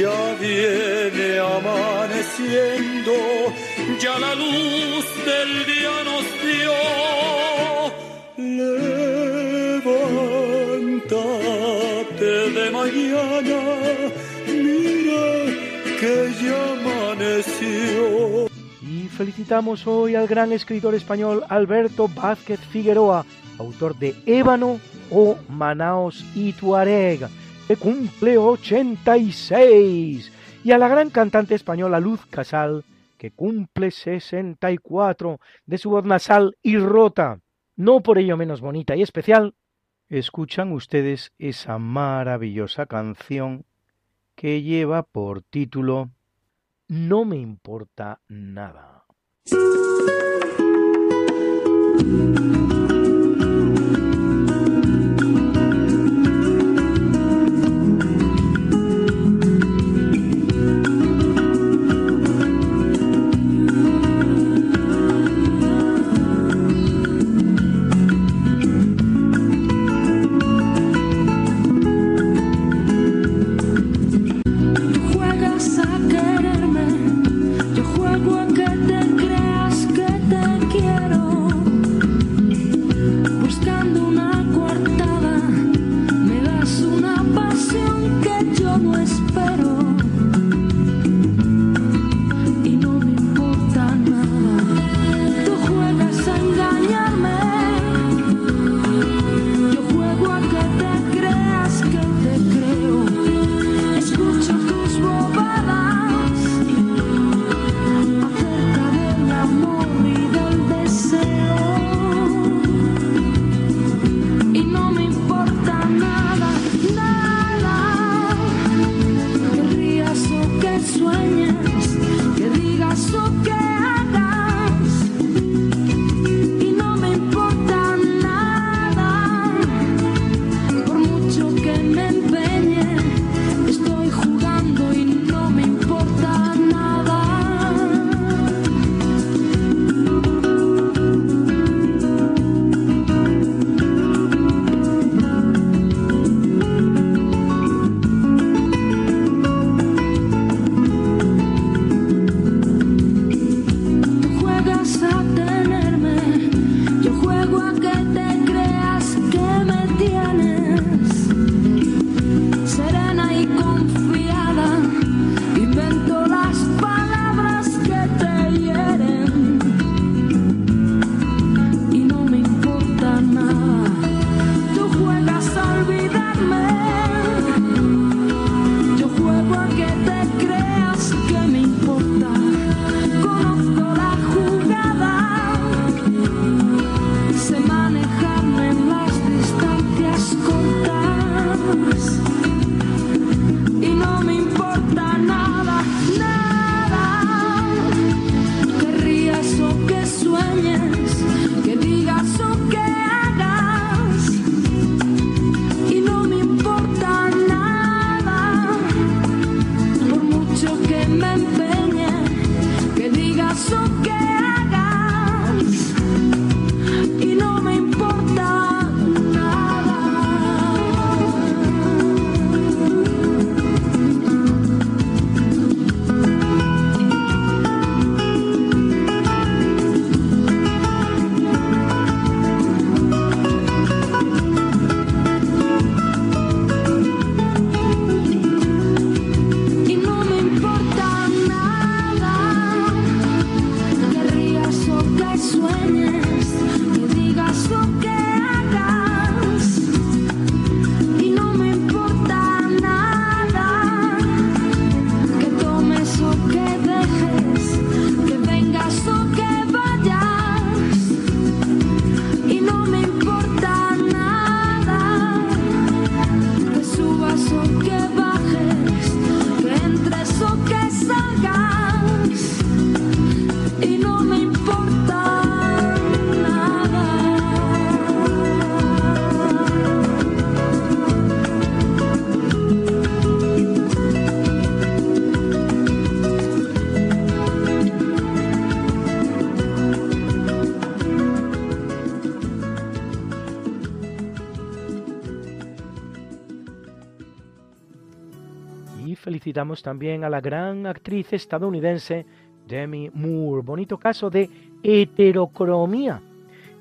Ya viene amaneciendo ya la luz del día nos dio. Levántate de mañana, mira que ya amaneció. Y felicitamos hoy al gran escritor español Alberto Vázquez Figueroa, autor de Ébano o Manaos y Tuareg, que cumple 86, y a la gran cantante española Luz Casal, que cumple 64 de su voz nasal y rota, no por ello menos bonita y especial, escuchan ustedes esa maravillosa canción que lleva por título No me importa nada. También a la gran actriz estadounidense Demi Moore. Bonito caso de heterocromía.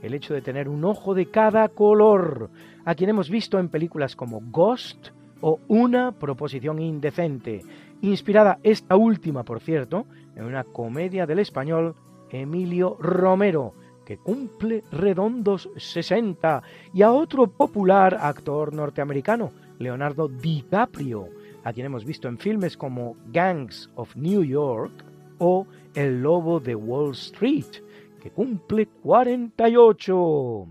El hecho de tener un ojo de cada color, a quien hemos visto en películas como Ghost o Una proposición indecente, inspirada esta última, por cierto, en una comedia del español Emilio Romero, que cumple redondos 60, y a otro popular actor norteamericano, Leonardo DiCaprio, a quien hemos visto en filmes como Gangs of New York o El Lobo de Wall Street, que cumple 48.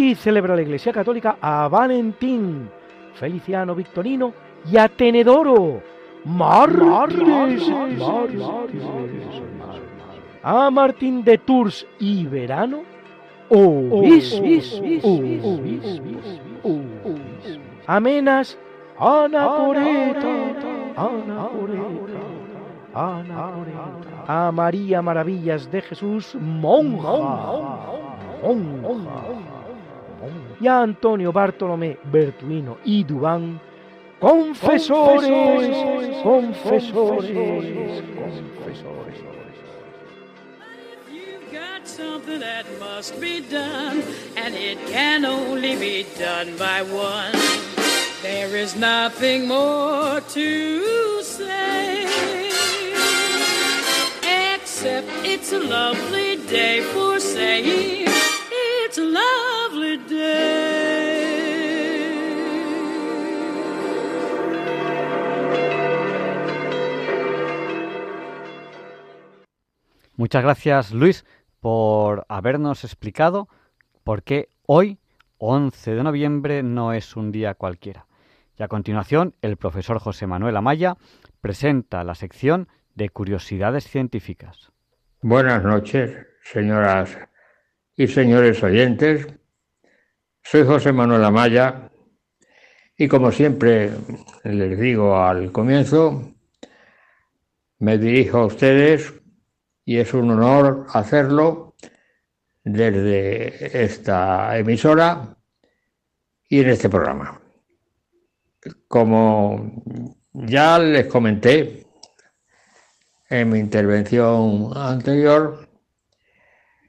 Y celebra la Iglesia Católica a Valentín, Feliciano Victorino y a Tenedoro, mártires, a Martín de Tours y Verano, amenas, anacoreta, a María Maravillas de Jesús, monja, monja, y a Antonio Bartolomé Bertuino y Dubán, confesores, confesores, confesores. You've got something that must be done, and it can only be done by one. There is nothing more to say, except it's a lovely day for saying it's a lovely day. Muchas gracias, Luis, por habernos explicado por qué hoy, 11 de noviembre, no es un día cualquiera. Y a continuación, el profesor José Manuel Amaya presenta la sección de curiosidades científicas. Buenas noches, señoras y señores oyentes. Soy José Manuel Amaya y como siempre les digo al comienzo, me dirijo a ustedes y es un honor hacerlo desde esta emisora y en este programa. Como ya les comenté en mi intervención anterior,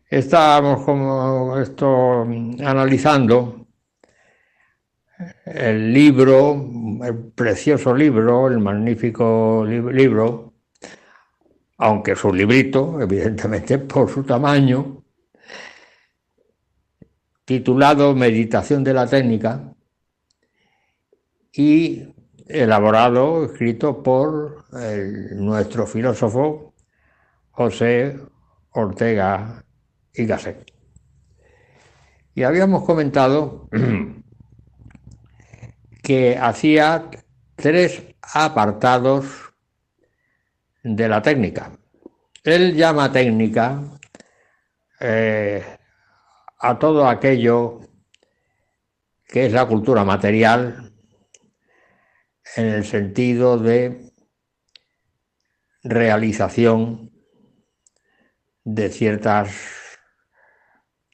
estábamos como esto analizando el libro, el precioso libro, el magnífico lib- libro, aunque es un librito, evidentemente por su tamaño, titulado Meditación de la técnica y elaborado, escrito por nuestro filósofo José Ortega y. Y habíamos comentado que hacía tres apartados de la técnica. Él llama técnica eh, a todo aquello que es la cultura material en el sentido de realización de ciertas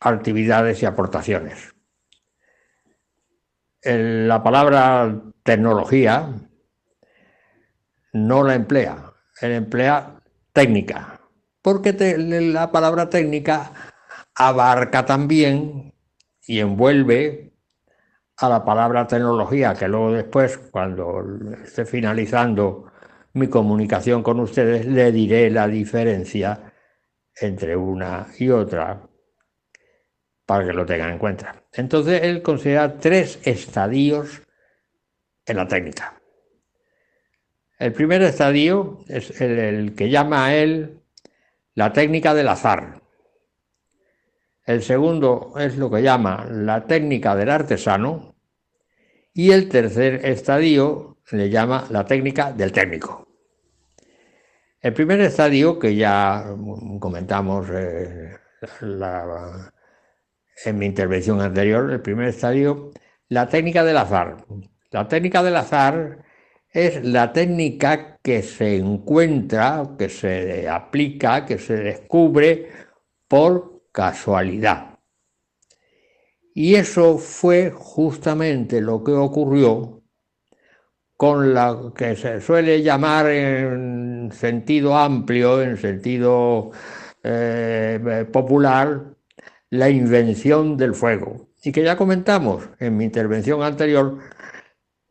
actividades y aportaciones. La palabra tecnología no la emplea, él emplea técnica, porque la palabra técnica abarca también y envuelve a la palabra tecnología, que luego después, cuando esté finalizando mi comunicación con ustedes, le diré la diferencia entre una y otra para que lo tengan en cuenta. Entonces, él considera tres estadios en la técnica. El primer estadio es el, que llama a él la técnica del azar. El segundo es lo que llama la técnica del artesano. Y el tercer estadio le llama la técnica del técnico. El primer estadio, que ya comentamos eh, la- en mi intervención anterior, el primer estadio, la técnica del azar. La técnica del azar es la técnica que se encuentra, que se aplica, que se descubre por casualidad. Y eso fue justamente lo que ocurrió con la que se suele llamar en sentido amplio, en sentido eh, popular, la invención del fuego. Y que ya comentamos en mi intervención anterior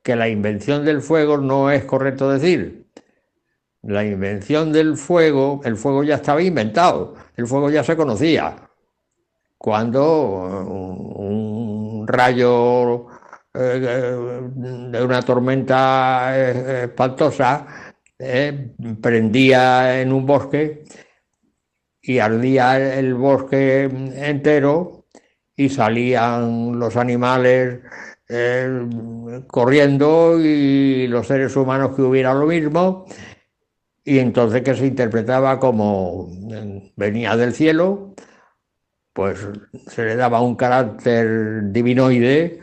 que la invención del fuego no es correcto decir. La invención del fuego, el fuego ya estaba inventado, el fuego ya se conocía. Cuando un rayo eh, de una tormenta eh, espantosa eh, prendía en un bosque y ardía el bosque entero y salían los animales eh, corriendo y los seres humanos que hubieran lo mismo, y entonces que se interpretaba como eh, venía del cielo, pues se le daba un carácter divinoide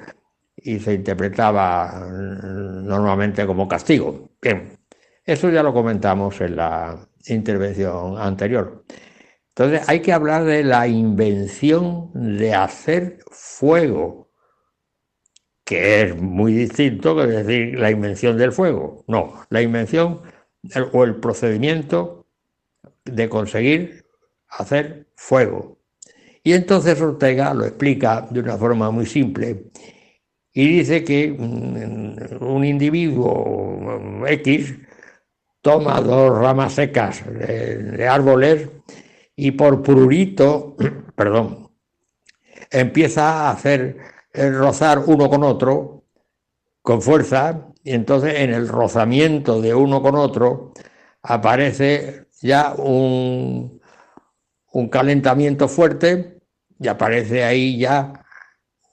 y se interpretaba mm, normalmente como castigo. Bien, eso ya lo comentamos en la intervención anterior. Entonces hay que hablar de la invención de hacer fuego que es muy distinto que decir la invención del fuego. No, la invención o el procedimiento de conseguir hacer fuego. Y entonces Ortega lo explica de una forma muy simple y dice que mm, un individuo X toma dos ramas secas de, árboles y por prurito, perdón, empieza a hacer rozar uno con otro con fuerza y entonces en el rozamiento de uno con otro aparece ya un, un calentamiento fuerte y aparece ahí ya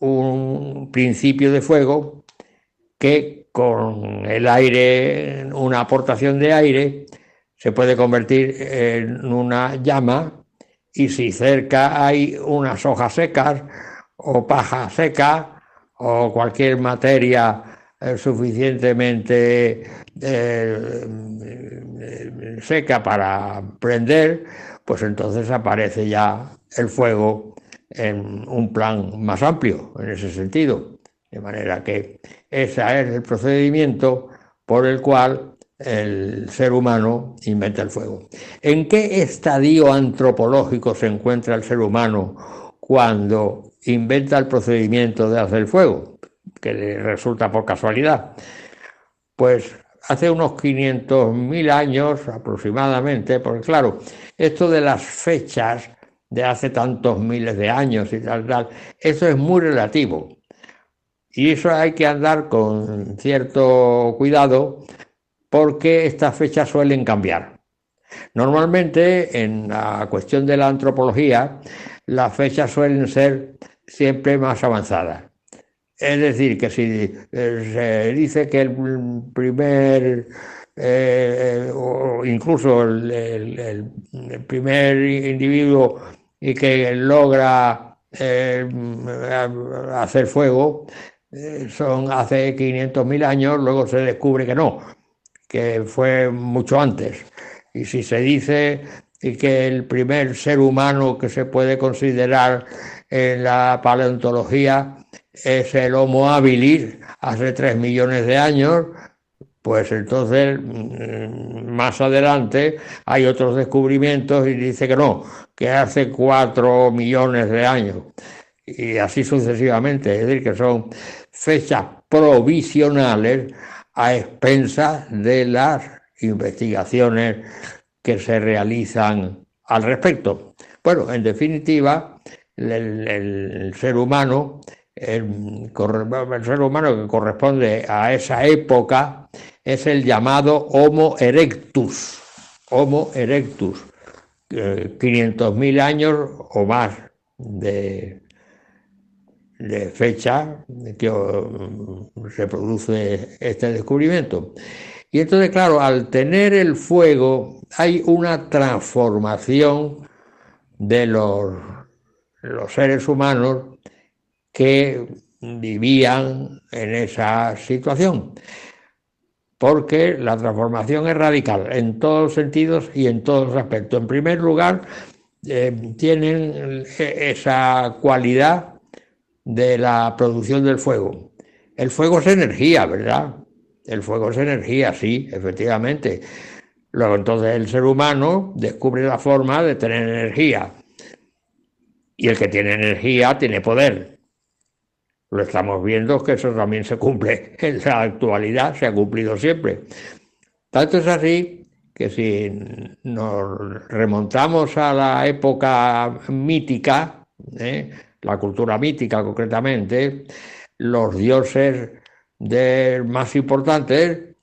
un principio de fuego que con el aire, una aportación de aire, se puede convertir en una llama y si cerca hay unas hojas secas o paja seca o cualquier materia eh, suficientemente eh, seca para prender, pues entonces aparece ya el fuego en un plan más amplio en ese sentido. De manera que ese es el procedimiento por el cual el ser humano inventa el fuego. ¿En qué estadio antropológico se encuentra el ser humano cuando inventa el procedimiento de hacer fuego, que le resulta por casualidad. Pues hace unos 500.000 años aproximadamente, porque claro, esto de las fechas de hace tantos miles de años y tal, tal, eso es muy relativo. Y eso hay que andar con cierto cuidado porque estas fechas suelen cambiar. Normalmente en la cuestión de la antropología, las fechas suelen ser siempre más avanzada. Es decir, que si eh, se dice que el primer, eh, o incluso el, primer individuo que logra eh, hacer fuego son hace 500.000 años, luego se descubre que no, que fue mucho antes. Y si se dice que el primer ser humano que se puede considerar en la paleontología es el Homo habilis hace tres millones de años, pues entonces mm, más adelante hay otros descubrimientos y dice que no, que hace cuatro millones de años y así sucesivamente, es decir, que son fechas provisionales a expensas de las investigaciones que se realizan al respecto. Bueno, en definitiva, el, ser humano, el, ser humano que corresponde a esa época es el llamado Homo erectus. Homo erectus. 500.000 años o más de, de fecha que se produce este descubrimiento. Y entonces, claro, al tener el fuego hay una transformación de los los seres humanos que vivían en esa situación. Porque la transformación es radical en todos los sentidos y en todos aspectos. En primer lugar, eh, tienen esa cualidad de la producción del fuego. El fuego es energía, ¿verdad? El fuego es energía, sí, efectivamente. Luego entonces el ser humano descubre la forma de tener energía. Y el que tiene energía tiene poder. Lo estamos viendo que eso también se cumple en la actualidad, se ha cumplido siempre. Tanto es así que si nos remontamos a la época mítica, ¿eh? La cultura mítica concretamente, los dioses más importantes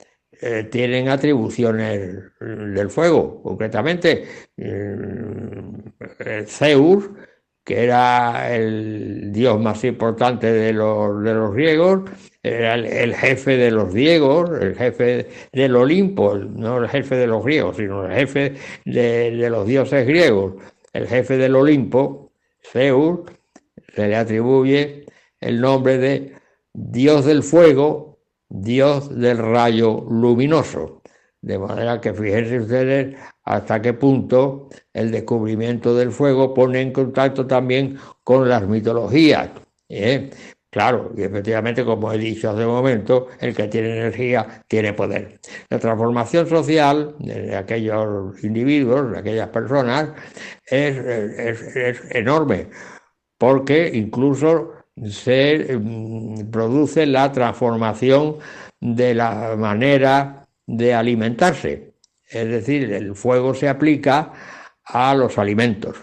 eh, tienen atribuciones del fuego, concretamente eh, Zeus, que era el dios más importante de los, de los griegos, era el, jefe de los griegos, el jefe del Olimpo, no el jefe de los griegos, sino el jefe de, de los dioses griegos, el jefe del Olimpo, Zeus, se le atribuye el nombre de Dios del fuego, Dios del rayo luminoso. De manera que fíjense ustedes hasta qué punto el descubrimiento del fuego pone en contacto también con las mitologías. ¿eh? Claro, y efectivamente, como he dicho hace un momento, el que tiene energía tiene poder. La transformación social de aquellos individuos, de aquellas personas, es, es enorme, porque incluso se mm, produce la transformación de la manera de alimentarse. Es decir, el fuego se aplica a los alimentos.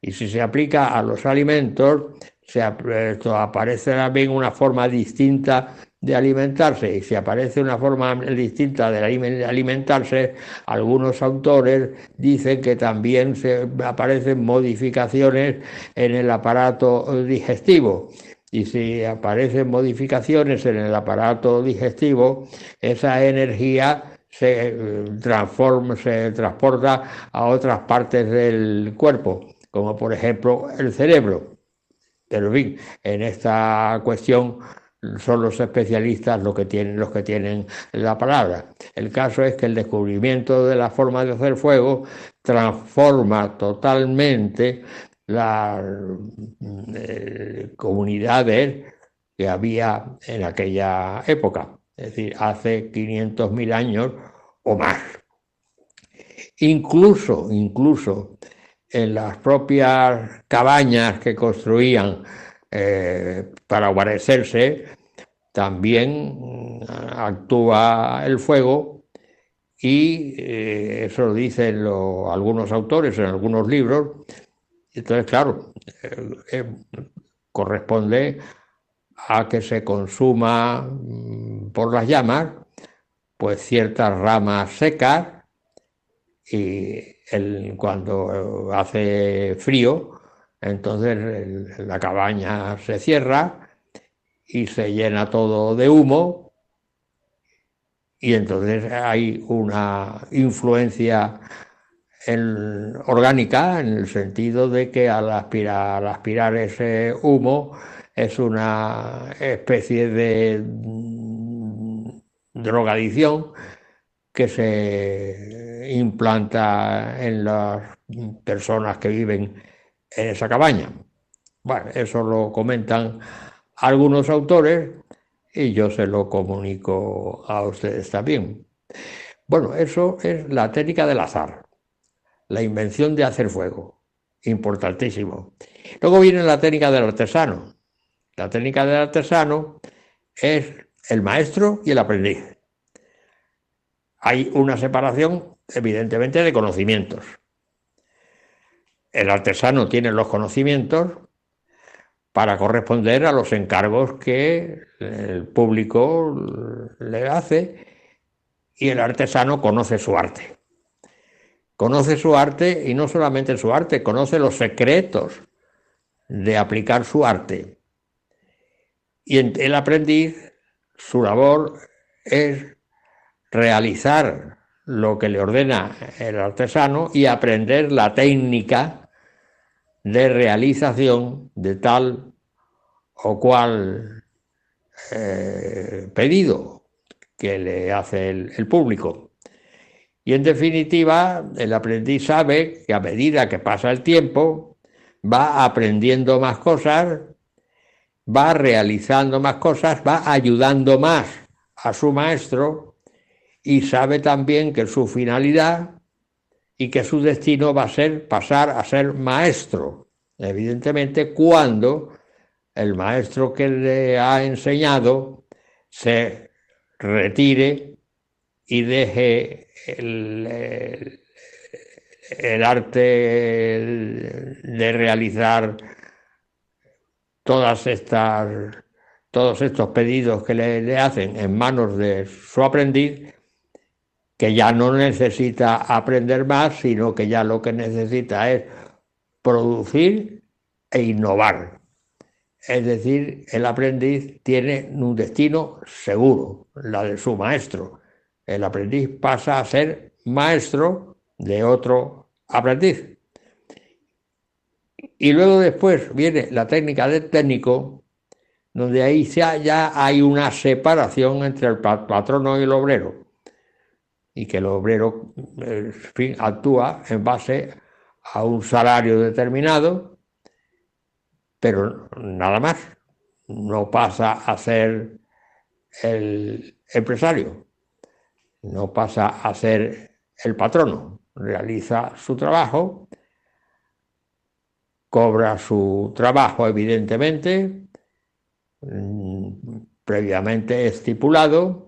Y si se aplica a los alimentos, se aparece también una forma distinta de alimentarse. Y si aparece una forma distinta de alimentarse, algunos autores dicen que también se aparecen modificaciones en el aparato digestivo. Y si aparecen modificaciones en el aparato digestivo, esa energía se eh, transforma, se transporta a otras partes del cuerpo, como por ejemplo el cerebro. Pero en en esta cuestión son los especialistas los que tienen los que tienen la palabra. El caso es que el descubrimiento de la forma de hacer fuego transforma totalmente las eh, comunidades que había en aquella época, es decir, hace 500.000 años o más. Incluso, incluso en las propias cabañas que construían eh, para guarecerse, también actúa el fuego y eh, eso lo dicen algunos autores en algunos libros, entonces, claro, eh, corresponde a que se consuma mm, por las llamas, pues ciertas ramas secas y cuando hace frío, entonces la cabaña se cierra y se llena todo de humo. Y entonces hay una influencia orgánica, en el sentido de que al aspirar, aspirar ese humo es una especie de mm, drogadicción que se implanta en las personas que viven en esa cabaña. Bueno, eso lo comentan algunos autores y yo se lo comunico a ustedes también. Bueno, eso es la técnica del azar la invención de hacer fuego. Importantísimo. Luego viene la técnica del artesano. La técnica del artesano es el maestro y el aprendiz. Hay una separación, evidentemente, de conocimientos. El artesano tiene los conocimientos para corresponder a los encargos que el público le hace y el artesano conoce su arte conoce su arte y no solamente su arte, conoce los secretos de aplicar su arte. Y el aprendiz, su labor es realizar lo que le ordena el artesano y aprender la técnica de realización de tal o cual eh, pedido que le hace el, público. Y en definitiva, el aprendiz sabe que a medida que pasa el tiempo, va aprendiendo más cosas, va realizando más cosas, va ayudando más a su maestro y sabe también que su finalidad y que su destino va a ser pasar a ser maestro. Evidentemente, cuando el maestro que le ha enseñado se retire y deje el, arte de realizar todas estas todos estos pedidos que le, hacen en manos de su aprendiz, que ya no necesita aprender más, sino que ya lo que necesita es producir e innovar. Es decir, el aprendiz tiene un destino seguro, la de su maestro. El aprendiz pasa a ser maestro de otro aprendiz. Y luego después viene la técnica del técnico, donde ahí ya hay una separación entre el patrono y el obrero. Y que el obrero en fin, actúa en base a un salario determinado pero nada más. No pasa a ser el empresario, no pasa a ser el patrono. Realiza su trabajo, cobra su trabajo, evidentemente, mm, previamente estipulado,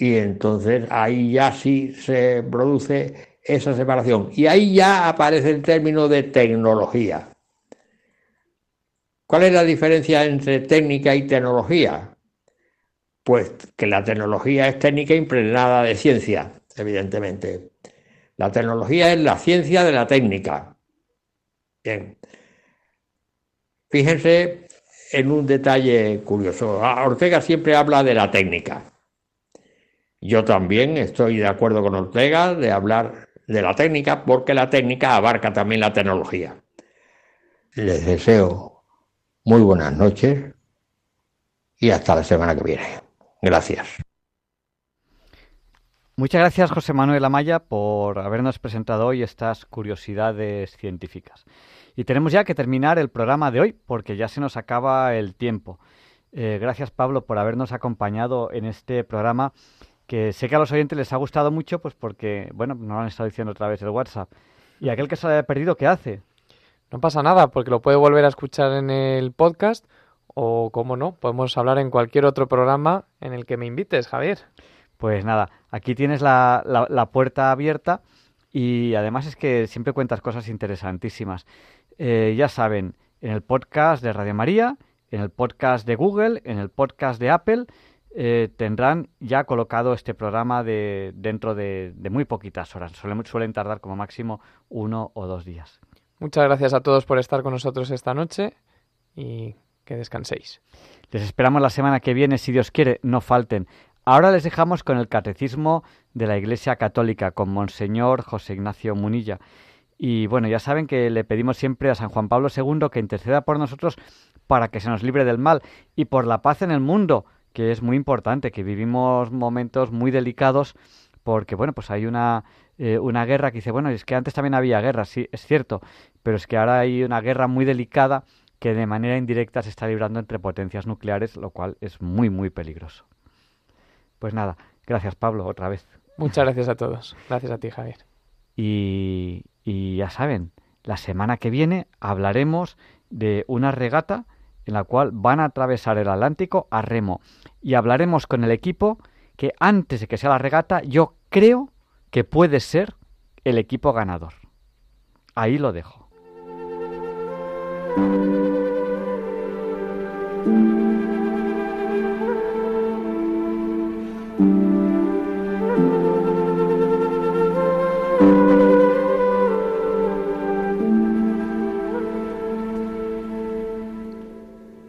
y entonces ahí ya sí se produce esa separación. Y ahí ya aparece el término de tecnología. ¿Cuál es la diferencia entre técnica y tecnología? Pues que la tecnología es técnica impregnada de ciencia, evidentemente. La tecnología es la ciencia de la técnica. Bien. Fíjense en un detalle curioso. Ortega siempre habla de la técnica. Yo también estoy de acuerdo con Ortega de hablar de la técnica porque la técnica abarca también la tecnología. Les deseo muy buenas noches y hasta la semana que viene. Gracias. Muchas gracias, José Manuel Amaya, por habernos presentado hoy estas curiosidades científicas. Y tenemos ya que terminar el programa de hoy, porque ya se nos acaba el tiempo. Eh, gracias, Pablo, por habernos acompañado en este programa, que sé que a los oyentes les ha gustado mucho, pues porque, bueno, nos lo han estado diciendo otra vez el WhatsApp. Y aquel que se haya perdido, ¿qué hace? No pasa nada, porque lo puede volver a escuchar en el podcast o, como no, podemos hablar en cualquier otro programa en el que me invites, Javier. Pues nada, aquí tienes la, la, puerta abierta y además es que siempre cuentas cosas interesantísimas. Eh, ya saben, en el podcast de Radio María, en el podcast de Google, en el podcast de Apple, eh, tendrán ya colocado este programa de, dentro de, de muy poquitas horas. Suelen, suelen tardar como máximo uno o dos días. Muchas gracias a todos por estar con nosotros esta noche y que descanséis. Les esperamos la semana que viene, si Dios quiere, no falten. Ahora les dejamos con el Catecismo de la Iglesia Católica, con Monseñor José Ignacio Munilla. Y bueno, ya saben que le pedimos siempre a San Juan Pablo II que interceda por nosotros para que se nos libre del mal y por la paz en el mundo, que es muy importante, que vivimos momentos muy delicados porque, bueno, pues hay una eh, una guerra que dice, bueno, es que antes también había guerra, sí, es cierto, pero es que ahora hay una guerra muy delicada que de manera indirecta se está librando entre potencias nucleares, lo cual es muy, muy peligroso. Pues nada, gracias Pablo, otra vez. Muchas gracias a todos. Gracias a ti, Javier. Y, y ya saben, la semana que viene hablaremos de una regata en la cual van a atravesar el Atlántico a remo. Y hablaremos con el equipo que antes de que sea la regata, yo creo que puede ser el equipo ganador. Ahí lo dejo.